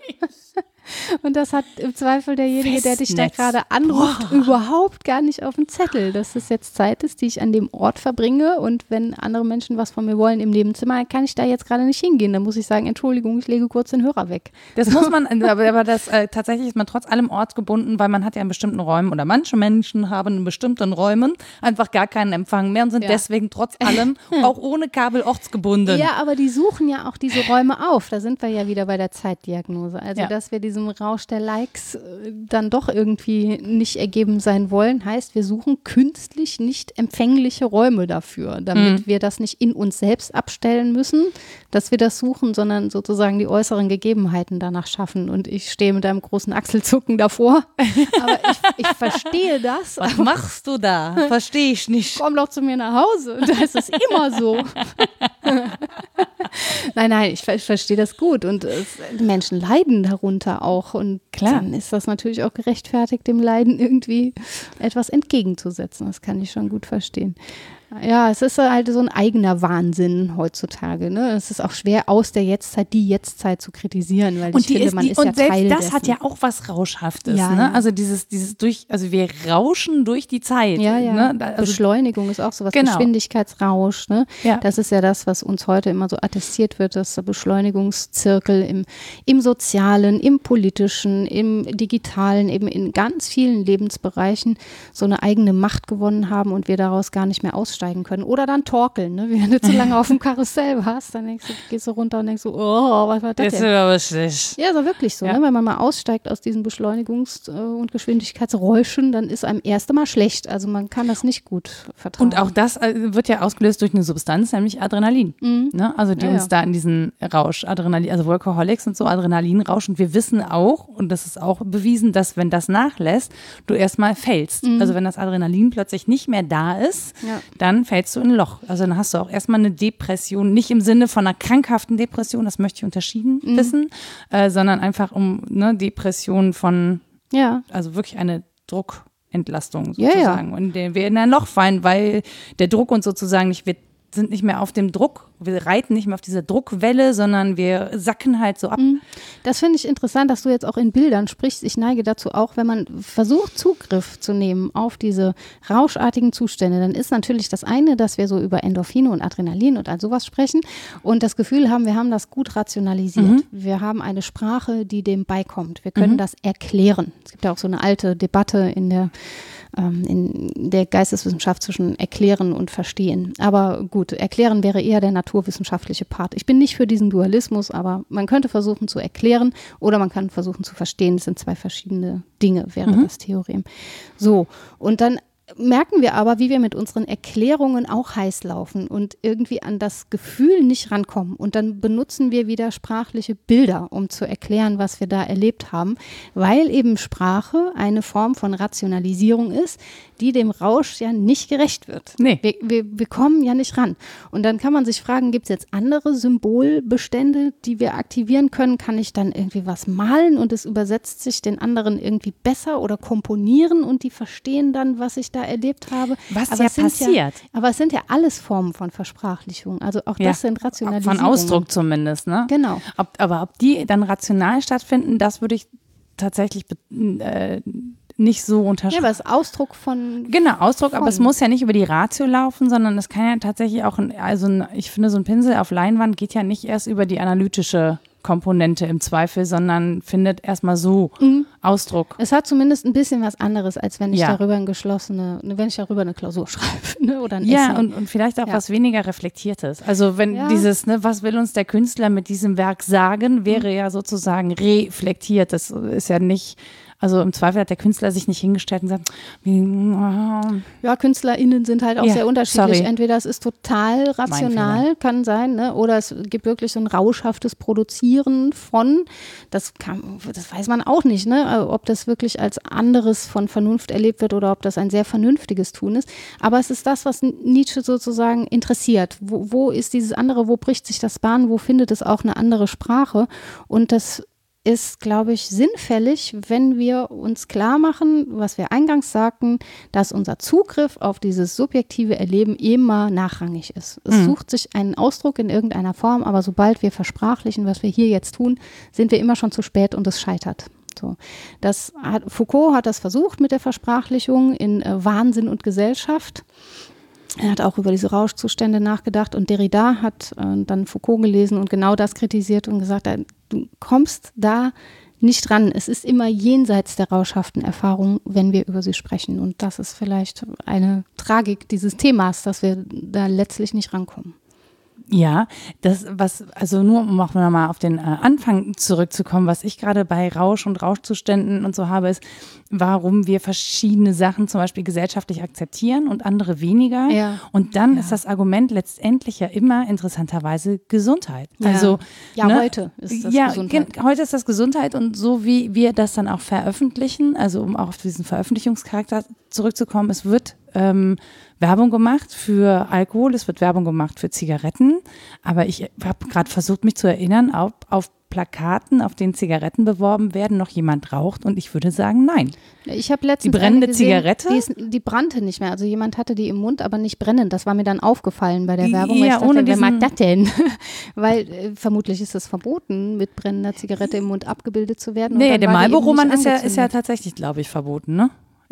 Und das hat im Zweifel derjenige, der dich da Festnetz. gerade anruft, Boah. überhaupt gar nicht auf dem Zettel, dass es jetzt Zeit ist, die ich an dem Ort verbringe. Und wenn andere Menschen was von mir wollen im Nebenzimmer, kann ich da jetzt gerade nicht hingehen. Dann muss ich sagen, Entschuldigung, ich lege kurz den Hörer weg. Das muss man, aber, aber das äh, tatsächlich ist man trotz allem ortsgebunden, weil man hat ja in bestimmten Räumen oder manche Menschen haben in bestimmten Räumen einfach gar keinen Empfang mehr und sind Ja. deswegen trotz allem auch ohne Kabel ortsgebunden. Ja, aber die suchen ja auch diese Räume auf. Da sind wir ja wieder bei der Zeitdiagnose. Also, Ja. dass wir diesem Rausch der Likes äh, dann doch irgendwie nicht ergeben sein wollen, heißt, wir suchen künstlich nicht empfängliche Räume dafür, damit Mhm. wir das nicht in uns selbst abstellen müssen, dass wir das suchen, sondern sozusagen die äußeren Gegebenheiten danach schaffen. Und ich stehe mit einem großen Achselzucken davor. Aber ich, ich verstehe das. Was machst du da? Verstehe ich nicht. komm doch zu mir nach Hause. Da ist es immer so. nein, nein, ich, ich verstehe das gut. Und es, Menschen leiden darunter auch. Und Klar. dann ist das natürlich auch gerechtfertigt, dem Leiden irgendwie etwas entgegenzusetzen. Das kann ich schon gut verstehen stehen. Ja, es ist halt so ein eigener Wahnsinn heutzutage. Ne? Es ist auch schwer, aus der Jetztzeit die Jetztzeit zu kritisieren, weil Und ich die finde, ist, man die, ist und ja selbst Teil das dessen. hat ja auch was Rauschhaftes. Ja, ne? ja. Also dieses, dieses durch, also wir rauschen durch die Zeit. Ja, ja. Ne? Also, Beschleunigung ist auch sowas, Genau. Geschwindigkeitsrausch. Ne? Ja. Das ist ja das, was uns heute immer so attestiert wird, dass der Beschleunigungszirkel im, im sozialen, im politischen, im digitalen, eben in ganz vielen Lebensbereichen so eine eigene Macht gewonnen haben und wir daraus gar nicht mehr aussteigen können. Oder dann torkeln. Ne? Wenn du zu lange auf dem Karussell warst, dann denkst du, gehst du runter und denkst so, oh, was war das das ist aber schlecht. Ja, ist auch wirklich so. Ja. Ne? Wenn man mal aussteigt aus diesen Beschleunigungs- äh, und Geschwindigkeitsräuschen, dann ist einem erst einmal schlecht. Also man kann das nicht gut vertragen. Und auch das äh, wird ja ausgelöst durch eine Substanz, nämlich Adrenalin. Ne? Also die Mhm. Ja, uns ja. da in diesen Rausch, Adrenalin, also Workaholics und so, Adrenalinrausch. Und wir wissen auch, und das ist auch bewiesen, dass wenn das nachlässt, du erstmal fällst. Also wenn das Adrenalin plötzlich nicht mehr da ist, Mhm. Ja. dann fällst du in ein Loch. Also dann hast du auch erstmal eine Depression, nicht im Sinne von einer krankhaften Depression, das möchte ich unterschieden Mhm. wissen, äh, sondern einfach um ne, Depression von ja, also wirklich eine Druckentlastung Ja, ja. sozusagen. Und wir in ein Loch fallen, weil der Druck uns sozusagen nicht, wir sind nicht mehr auf dem Druck, wir reiten nicht mehr auf dieser Druckwelle, sondern wir sacken halt so ab. das finde ich interessant, dass du jetzt auch in Bildern sprichst. Ich neige dazu auch, wenn man versucht, Zugriff zu nehmen auf diese rauschartigen Zustände, dann ist natürlich das eine, dass wir so über Endorphine und Adrenalin und all sowas sprechen und das Gefühl haben, wir haben das gut rationalisiert. Wir haben eine Sprache, die dem beikommt. Wir können das erklären. Es gibt ja auch so eine alte Debatte in der ähm, in der Geisteswissenschaft zwischen erklären und verstehen. Aber gut, erklären wäre eher der naturwissenschaftliche Part. Ich bin nicht für diesen Dualismus, aber man könnte versuchen zu erklären oder man kann versuchen zu verstehen. Das sind zwei verschiedene Dinge, wäre das Theorem. So, und dann merken wir aber, wie wir mit unseren Erklärungen auch heiß laufen und irgendwie an das Gefühl nicht rankommen. Und dann benutzen wir wieder sprachliche Bilder, um zu erklären, was wir da erlebt haben, weil eben Sprache eine Form von Rationalisierung ist, die dem Rausch ja nicht gerecht wird. Nee. Wir, wir, wir kommen ja nicht ran. Und dann kann man sich fragen, gibt es jetzt andere Symbolbestände, die wir aktivieren können? Kann ich dann irgendwie was malen und es übersetzt sich den anderen irgendwie besser oder komponieren und die verstehen dann, was ich da erlebt habe? Was Aber ja passiert. aber es sind ja alles Formen von Versprachlichung. Also auch Ja, das sind Rationalisierungen. Von Ausdruck zumindest, ne? Genau. Ob, aber ob die dann rational stattfinden, das würde ich tatsächlich äh, nicht so Ja, unterschreiben. aber es ist Ausdruck von Genau, Ausdruck, aber es Von. muss ja nicht über die Ratio laufen, sondern es kann ja tatsächlich auch, ein, also ein, ich finde, so ein Pinsel auf Leinwand geht ja nicht erst über die analytische Komponente im Zweifel, sondern findet erstmal so Mhm. Ausdruck. Es hat zumindest ein bisschen was anderes, als wenn ich Ja. darüber eine geschlossene, wenn ich darüber eine Klausur schreibe ne, oder ein Ja, Essay. und, und vielleicht auch Ja. was weniger Reflektiertes. Also wenn Ja. dieses, ne, was will uns der Künstler mit diesem Werk sagen, wäre ja sozusagen reflektiert. Das ist ja nicht, also im Zweifel hat der Künstler sich nicht hingestellt und gesagt, Ja, KünstlerInnen sind halt auch Ja, sehr unterschiedlich. sorry. Entweder es ist total rational, kann sein, ne? oder es gibt wirklich so ein rauschhaftes Produzieren von, das, kann, das weiß man auch nicht, ne? ob das wirklich als anderes von Vernunft erlebt wird oder ob das ein sehr vernünftiges Tun ist. Aber es ist das, was Nietzsche sozusagen interessiert. Wo, wo ist dieses andere, wo bricht sich das Bahn, wo findet es auch eine andere Sprache? Und das ist, glaube ich, sinnfällig, wenn wir uns klar machen, was wir eingangs sagten, dass unser Zugriff auf dieses subjektive Erleben immer nachrangig ist. Es mhm. sucht sich einen Ausdruck in irgendeiner Form, aber sobald wir versprachlichen, was wir hier jetzt tun, sind wir immer schon zu spät und es scheitert. So. Das hat, Foucault hat das versucht mit der Versprachlichung in äh, Wahnsinn und Gesellschaft. Er hat auch über diese Rauschzustände nachgedacht und Derrida hat äh, dann Foucault gelesen und genau das kritisiert und gesagt, äh, du kommst da nicht ran. Es ist immer jenseits der rauschhaften Erfahrung, wenn wir über sie sprechen. Und das ist vielleicht eine Tragik dieses Themas, dass wir da letztlich nicht rankommen. Ja, das, was, also nur um auch nochmal auf den äh, Anfang zurückzukommen, was ich gerade bei Rausch und Rauschzuständen und so habe, ist, warum wir verschiedene Sachen zum Beispiel gesellschaftlich akzeptieren und andere weniger. Ja. Und dann ja. ist das Argument letztendlich ja immer interessanterweise Gesundheit. Ja. Also ja, ne, heute ist das ja, Gesundheit. Heute ist das Gesundheit und so wie wir das dann auch veröffentlichen, also um auch auf diesen Veröffentlichungscharakter zurückzukommen, es wird ähm, Werbung gemacht für Alkohol, es wird Werbung gemacht für Zigaretten, aber ich habe gerade versucht, mich zu erinnern, ob auf Plakaten, auf denen Zigaretten beworben werden, noch jemand raucht und ich würde sagen, nein. Ich habe letztens die brennende gesehen, Zigarette, die, ist, die, brannte nicht mehr. Also jemand hatte die im Mund, aber nicht brennend. Das war mir dann aufgefallen bei der Werbung. Ja, dachte, ohne wer mag das denn? Weil äh, vermutlich ist es verboten, mit brennender Zigarette im Mund abgebildet zu werden. Nee, der Marlboro-Mann ist ja, ist ja tatsächlich, glaube ich, verboten, ne?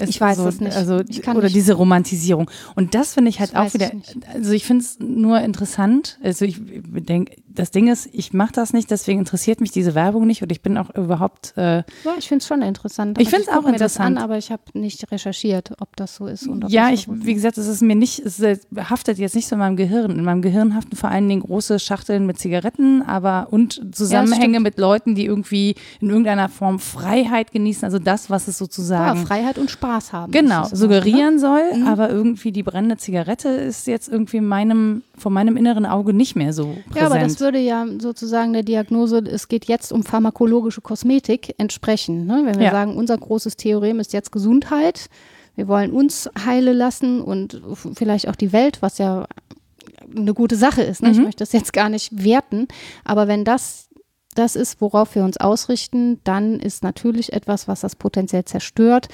Ich weiß so, es nicht. Also, oder nicht. diese Romantisierung. Und das finde ich halt das auch wieder, also ich finde es nur interessant. Also ich denke, das Ding ist, ich mache das nicht, deswegen interessiert mich diese Werbung nicht und ich bin auch überhaupt. Äh, ja, ich finde es schon interessant. Ich finde es auch interessant. An, aber ich habe nicht recherchiert, ob das so ist. Und ja, ich, wie gesagt, es ist mir nicht, es haftet jetzt nicht so in meinem Gehirn. In meinem Gehirn haften vor allen Dingen große Schachteln mit Zigaretten, aber und Zusammenhänge ja, mit Leuten, die irgendwie in irgendeiner Form Freiheit genießen. Also das, was es sozusagen. Ja, Freiheit und Spaß haben. Genau, suggerieren machen, ne? soll, mhm. aber irgendwie die brennende Zigarette ist jetzt irgendwie meinem, vor meinem inneren Auge nicht mehr so präsent. Ja, aber das würde ja sozusagen der Diagnose, es geht jetzt um pharmakologische Kosmetik, entsprechen. Ne? Wenn wir ja. sagen, unser großes Theorem ist jetzt Gesundheit, wir wollen uns heile lassen und vielleicht auch die Welt, was ja eine gute Sache ist. Ne? Mhm. Ich möchte das jetzt gar nicht werten, aber wenn das das ist, worauf wir uns ausrichten, dann ist natürlich etwas, was das potenziell zerstört,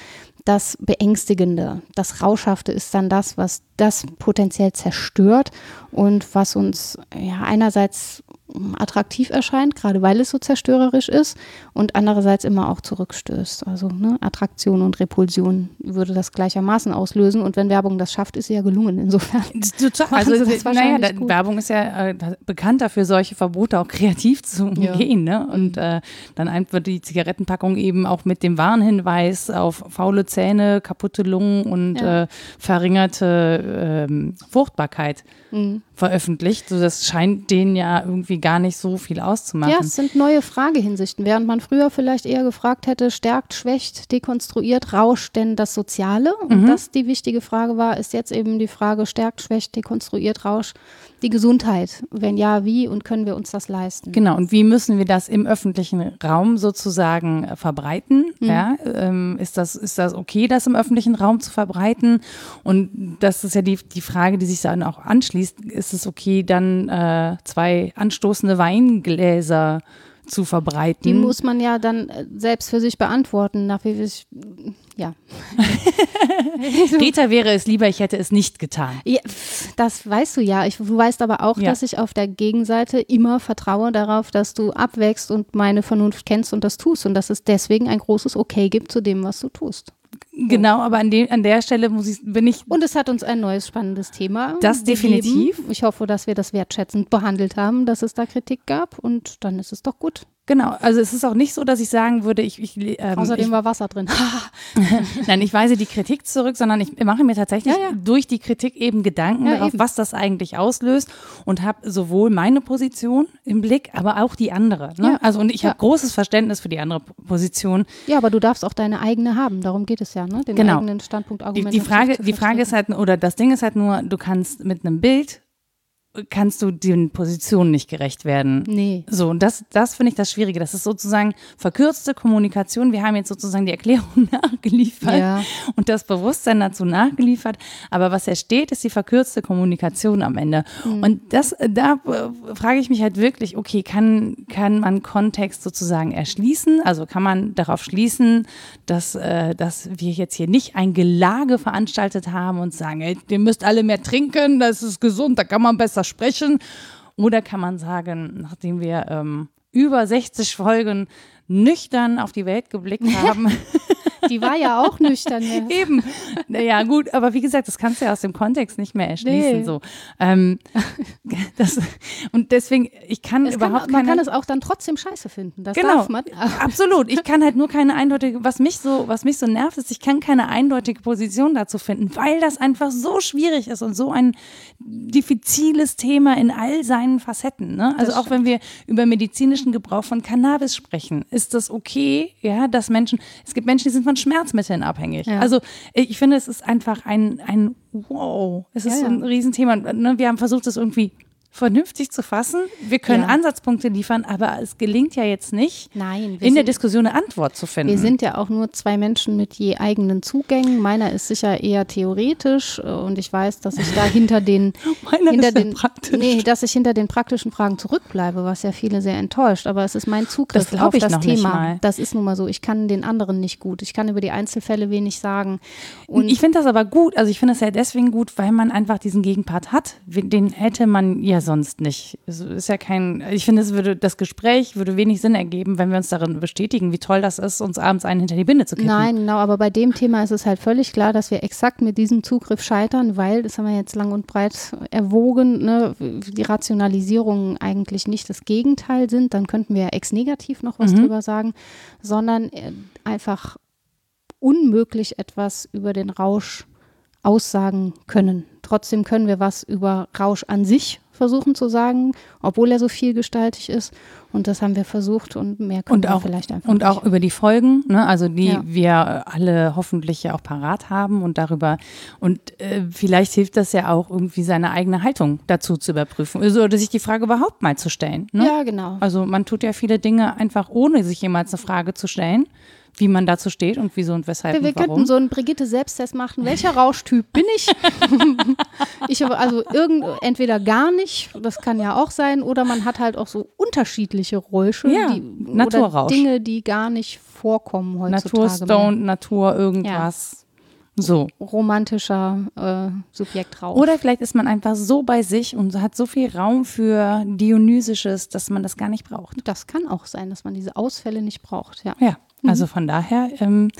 das Beängstigende. Das Rauschhafte ist dann das, was das potenziell zerstört und was uns ja einerseits attraktiv erscheint, gerade weil es so zerstörerisch ist und andererseits immer auch zurückstößt. Also ne, Attraktion und Repulsion würde das gleichermaßen auslösen und wenn Werbung das schafft, ist sie ja gelungen insofern. Also das naja, da, Werbung ist ja äh, bekannt dafür, solche Verbote auch kreativ zu umgehen. Ja. Ne? Und äh, dann wird die Zigarettenpackung eben auch mit dem Warnhinweis auf faule Zähne, kaputte Lungen und ja. äh, verringerte ähm, Fruchtbarkeit mhm. Veröffentlicht. So, das scheint denen ja irgendwie gar nicht so viel auszumachen. Ja, es sind neue Fragehinsichten. Während man früher vielleicht eher gefragt hätte, stärkt, schwächt, dekonstruiert, rauscht denn das Soziale? Und mhm. das die wichtige Frage war, ist jetzt eben die Frage, stärkt, schwächt, dekonstruiert, rauscht die Gesundheit? Wenn ja, wie und können wir uns das leisten? Genau, und wie müssen wir das im öffentlichen Raum sozusagen äh, verbreiten? Mhm. Ja, ähm, ist, das, ist das okay, das im öffentlichen Raum zu verbreiten? Und das ist ja die, die Frage, die sich dann auch anschließt. Ist es okay, dann äh, zwei anstoßende Weingläser zu verbreiten. Die muss man ja dann äh, selbst für sich beantworten, nach wie ich, ja. Rita wäre es lieber, ich hätte es nicht getan. Ja, das weißt du ja. Ich, du weißt aber auch, ja. dass ich auf der Gegenseite immer vertraue darauf, dass du abwächst und meine Vernunft kennst und das tust und dass es deswegen ein großes Okay gibt zu dem, was du tust. Genau, aber an, de, an der Stelle muss ich, bin ich. Und es hat uns ein neues spannendes Thema. Das definitiv. Ich hoffe, dass wir das wertschätzend behandelt haben, dass es da Kritik gab und dann ist es doch gut. Genau, also es ist auch nicht so, dass ich sagen würde, ich. ich ähm, Außerdem ich, war Wasser drin. Nein, ich weise die Kritik zurück, sondern ich mache mir tatsächlich ja, ja. durch die Kritik eben Gedanken ja, darauf, eben. was das eigentlich auslöst und habe sowohl meine Position im Blick, aber auch die andere. Ne? also und ich habe großes Verständnis für die andere Position. Ja, aber du darfst auch deine eigene haben. Darum geht es ja, ne? Den genau. eigenen Standpunkt argumentieren. Die, die Frage, die Frage ist halt, oder das Ding ist halt nur, du kannst mit einem Bild kannst du den Positionen nicht gerecht werden. Nee. So, und das, das finde ich das Schwierige. Das ist sozusagen verkürzte Kommunikation. Wir haben jetzt sozusagen die Erklärung nachgeliefert Ja. und das Bewusstsein dazu nachgeliefert. Aber was ersteht, ist die verkürzte Kommunikation am Ende. Und das, da äh, frage ich mich halt wirklich, okay, kann, kann man Kontext sozusagen erschließen? Also kann man darauf schließen, dass, äh, dass wir jetzt hier nicht ein Gelage veranstaltet haben und sagen, ey, ihr müsst alle mehr trinken, das ist gesund, da kann man besser sprechen. Oder kann man sagen, nachdem wir ähm, über 60 Folgen nüchtern auf die Welt geblickt haben, Die war ja auch nüchtern. ne? Eben. Naja, gut, aber wie gesagt, das kannst du ja aus dem Kontext nicht mehr erschließen. Nee. So. Ähm, das, und deswegen, ich kann Es kann, überhaupt man keine. kann es auch dann trotzdem scheiße finden. Das Genau, darf man. absolut. Ich kann halt nur keine eindeutige, was mich so, was mich so nervt, ist, ich kann keine eindeutige Position dazu finden, weil das einfach so schwierig ist und so ein diffiziles Thema in all seinen Facetten. Ne? Also auch wenn wir über medizinischen Gebrauch von Cannabis sprechen, ist das okay, ja, dass Menschen, es gibt Menschen, die sind von Schmerzmitteln abhängig. Ja. Also ich finde, es ist einfach ein, ein Wow, es ist Ja, so ein ja. Riesenthema. Ne? Wir haben versucht, das irgendwie vernünftig zu fassen. Wir können Ja. Ansatzpunkte liefern, aber es gelingt ja jetzt nicht, Nein, in der sind- Diskussion eine Antwort zu finden. Wir sind ja auch nur zwei Menschen mit je eigenen Zugängen. Meiner ist sicher eher theoretisch äh, und ich weiß, dass ich da hinter den, hinter den nee, dass ich hinter den praktischen Fragen zurückbleibe, was ja viele sehr enttäuscht. Aber es ist mein Zugriff Das auf ich das noch nicht Thema. mal. Das ist nun mal so. Ich kann den anderen nicht gut. Ich kann über die Einzelfälle wenig sagen. Und ich finde das aber gut. Also ich finde das ja deswegen gut, weil man einfach diesen Gegenpart hat. Den hätte man ja sonst nicht. Es ist ja kein, ich finde, es würde, das Gespräch würde wenig Sinn ergeben, wenn wir uns darin bestätigen, wie toll das ist, uns abends einen hinter die Binde zu kippen. Nein, genau, aber bei dem Thema ist es halt völlig klar, dass wir exakt mit diesem Zugriff scheitern, weil, das haben wir jetzt lang und breit erwogen, ne, die Rationalisierungen eigentlich nicht das Gegenteil sind, dann könnten wir ex negativ noch was drüber sagen, sondern äh, einfach unmöglich etwas über den Rausch aussagen können. Trotzdem können wir was über Rausch an sich versuchen zu sagen, obwohl er so vielgestaltig ist. Und das haben wir versucht und mehr können Und wir auch, vielleicht einfach und nicht. auch über die Folgen, ne? also die Ja. wir alle hoffentlich ja auch parat haben und darüber und äh, vielleicht hilft das ja auch irgendwie seine eigene Haltung dazu zu überprüfen also, oder sich die Frage überhaupt mal zu stellen. Ne? Ja, genau. Also man tut ja viele Dinge einfach ohne sich jemals eine Frage zu stellen, wie man dazu steht und wieso und weshalb Wir, wir und warum. könnten so einen Brigitte-Selbsttest machen. Welcher Rauschtyp bin ich? ich habe also irgend, entweder gar nicht, das kann ja auch sein, oder man hat halt auch so unterschiedliche Räusche, Ja, die, Naturrausch. oder Dinge, die gar nicht vorkommen heutzutage. Naturstone, Natur, irgendwas. So. Romantischer äh, Subjektrausch. Oder vielleicht ist man einfach so bei sich und hat so viel Raum für Dionysisches, dass man das gar nicht braucht. das kann auch sein, dass man diese Ausfälle nicht braucht. Ja. Ja. Also von daher, ähm,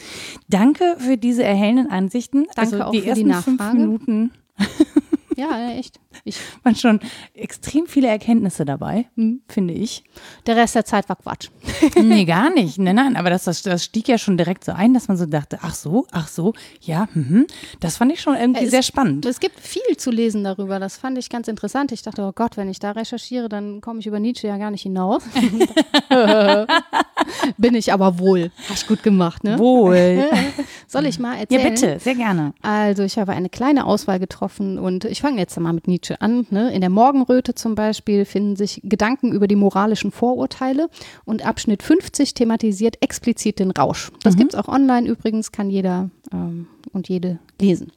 danke für diese erhellenden Ansichten. Danke also auch die für die ersten fünf Nachfrage. Minuten Ja, echt. Ich, waren schon extrem viele Erkenntnisse dabei, Mhm. finde ich. der Rest der Zeit war Quatsch. Nee, gar nicht. Nein, nein, aber das, das, das stieg ja schon direkt so ein, dass man so dachte, ach so, ach so, ja, mhm. das fand ich schon irgendwie Es- sehr spannend. Es gibt viel zu lesen darüber. Das fand ich ganz interessant. Ich dachte, oh Gott, wenn ich da recherchiere, dann komme ich über Nietzsche ja gar nicht hinaus. Bin ich aber wohl. Hast gut gemacht, ne? Wohl. Soll ich mal Ja, erzählen? bitte, sehr gerne. Also ich habe eine kleine Auswahl getroffen und ich fange jetzt mal mit Nietzsche an. Ne? In der Morgenröte zum Beispiel finden sich Gedanken über die moralischen Vorurteile und Abschnitt 50 thematisiert explizit den Rausch. Das gibt's auch online übrigens, kann jeder ähm, und jede lesen.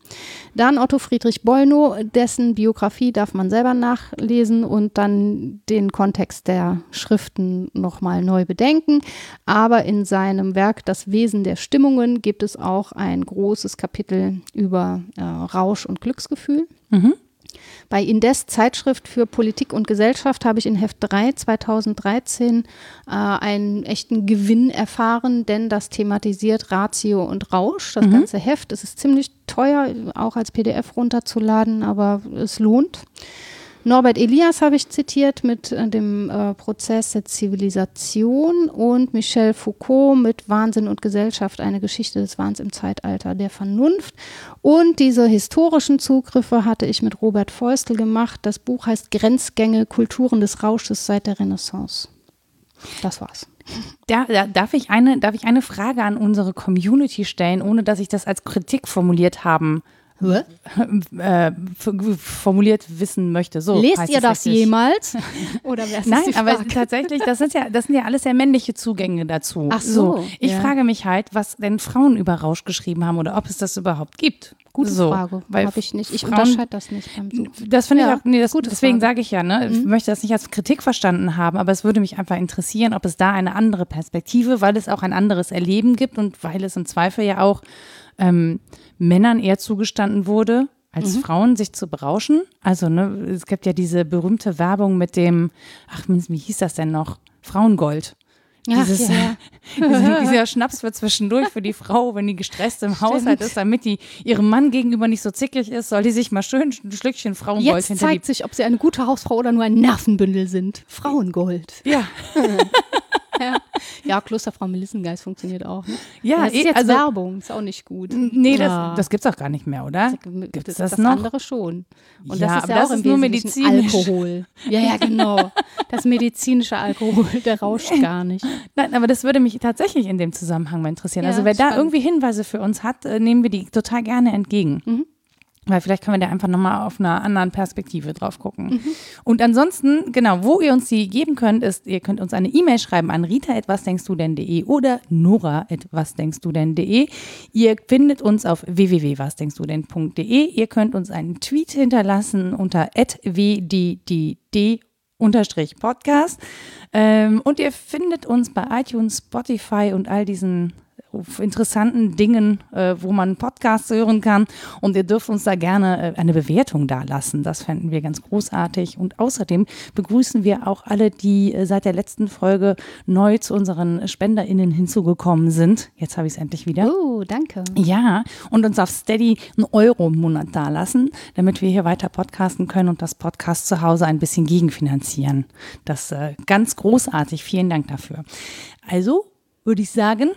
Dann Otto Friedrich Bollnow, dessen Biografie darf man selber nachlesen und dann den Kontext der Schriften nochmal neu bedenken. Aber in seinem Werk Das Wesen der Stimmungen gibt es auch ein großes Kapitel über äh, Rausch und Glücksgefühl. Bei Indes Zeitschrift für Politik und Gesellschaft habe ich in Heft 3 2013 äh, einen echten Gewinn erfahren, denn das thematisiert Ratio und Rausch, das ganze Heft. Es ist ziemlich teuer, auch als PDF runterzuladen, aber es lohnt. Norbert Elias habe ich zitiert mit äh, dem äh, Prozess der Zivilisation und Michel Foucault mit Wahnsinn und Gesellschaft, eine Geschichte des Wahns im Zeitalter der Vernunft. Und diese historischen Zugriffe hatte ich mit Robert Feustel gemacht. Das Buch heißt Grenzgänge, Kulturen des Rausches seit der Renaissance. Das war's. Da, da, darf, ich eine, darf ich eine Frage an unsere Community stellen, ohne dass ich das als Kritik formuliert haben? Äh, formuliert wissen möchte. So Lest ihr das richtig. jemals? Oder Nein, aber tatsächlich, das sind ja, das sind ja alles sehr männliche Zugänge dazu. Ach so, Ich ja. frage mich halt, was denn Frauen über Rausch geschrieben haben oder ob es das überhaupt gibt. Gute so, Frage. Habe ich nicht. Ich Frauen- unterscheide das nicht. Das finde Ja, ich auch, nee, das, gute deswegen. Mhm. sage ich ja, ne, ich möchte das nicht als Kritik verstanden haben, aber es würde mich einfach interessieren, ob es da eine andere Perspektive, weil es auch ein anderes Erleben gibt und weil es im Zweifel ja auch ähm, Männern eher zugestanden wurde, als Mhm. Frauen sich zu berauschen. Also, ne, es gibt ja diese berühmte Werbung mit dem, ach, wie hieß das denn noch? Frauengold. Ach, Dieses, ja. dieser, dieser Schnaps für zwischendurch für die Frau, wenn die gestresst im Haushalt ist, damit die ihrem Mann gegenüber nicht so zickig ist, soll die sich mal schön ein Schlückchen Frauengold Jetzt hinter zeigt sich, ob sie eine gute Hausfrau oder nur ein Nervenbündel sind. Frauengold. Ja, Ja, ja Klosterfrau Melissengeist funktioniert auch. Ne? ja, das ist eh, jetzt also, Werbung, ist auch nicht gut. nee, das, Ja. das gibt's auch gar nicht mehr, oder? Gibt's das, das, das noch? andere schon. Und Ja, das ist aber ja das auch im ist nur Wesentlichen medizinisch. Alkohol. Ja, ja, genau. Das medizinische Alkohol, der rauscht gar nicht. Nein, aber das würde mich tatsächlich in dem Zusammenhang mal interessieren. Also wer da spannend. irgendwie Hinweise für uns hat, äh, nehmen wir die total gerne entgegen. Mhm. Weil vielleicht können wir da einfach nochmal auf einer anderen Perspektive drauf gucken. Mhm. Und ansonsten, genau, wo ihr uns die geben könnt, ist, ihr könnt uns eine E-Mail schreiben an rita.wasdenkstu oder nora.wasdenkstu Ihr findet uns auf www.wasdenkstu Ihr könnt uns einen Tweet hinterlassen unter wddd unterstrich Podcast. Ähm, und ihr findet uns bei iTunes, Spotify und all diesen interessanten Dingen, äh, wo man Podcasts hören kann. Und ihr dürft uns da gerne äh, eine Bewertung dalassen. Das fänden wir ganz großartig. Und außerdem begrüßen wir auch alle, die äh, seit der letzten Folge neu zu unseren SpenderInnen hinzugekommen sind. Jetzt habe ich es endlich wieder. Oh, danke. Ja, und uns auf Steady einen Euro im Monat dalassen, damit wir hier weiter podcasten können und das Podcast zu Hause ein bisschen gegenfinanzieren. Das äh, ganz großartig. Vielen Dank dafür. Also würde ich sagen,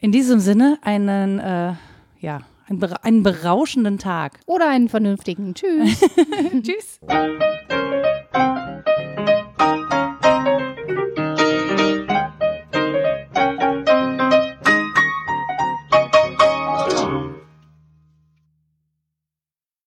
in diesem Sinne einen, äh, ja, einen, einen berauschenden Tag. Oder einen vernünftigen. Tschüss. Tschüss.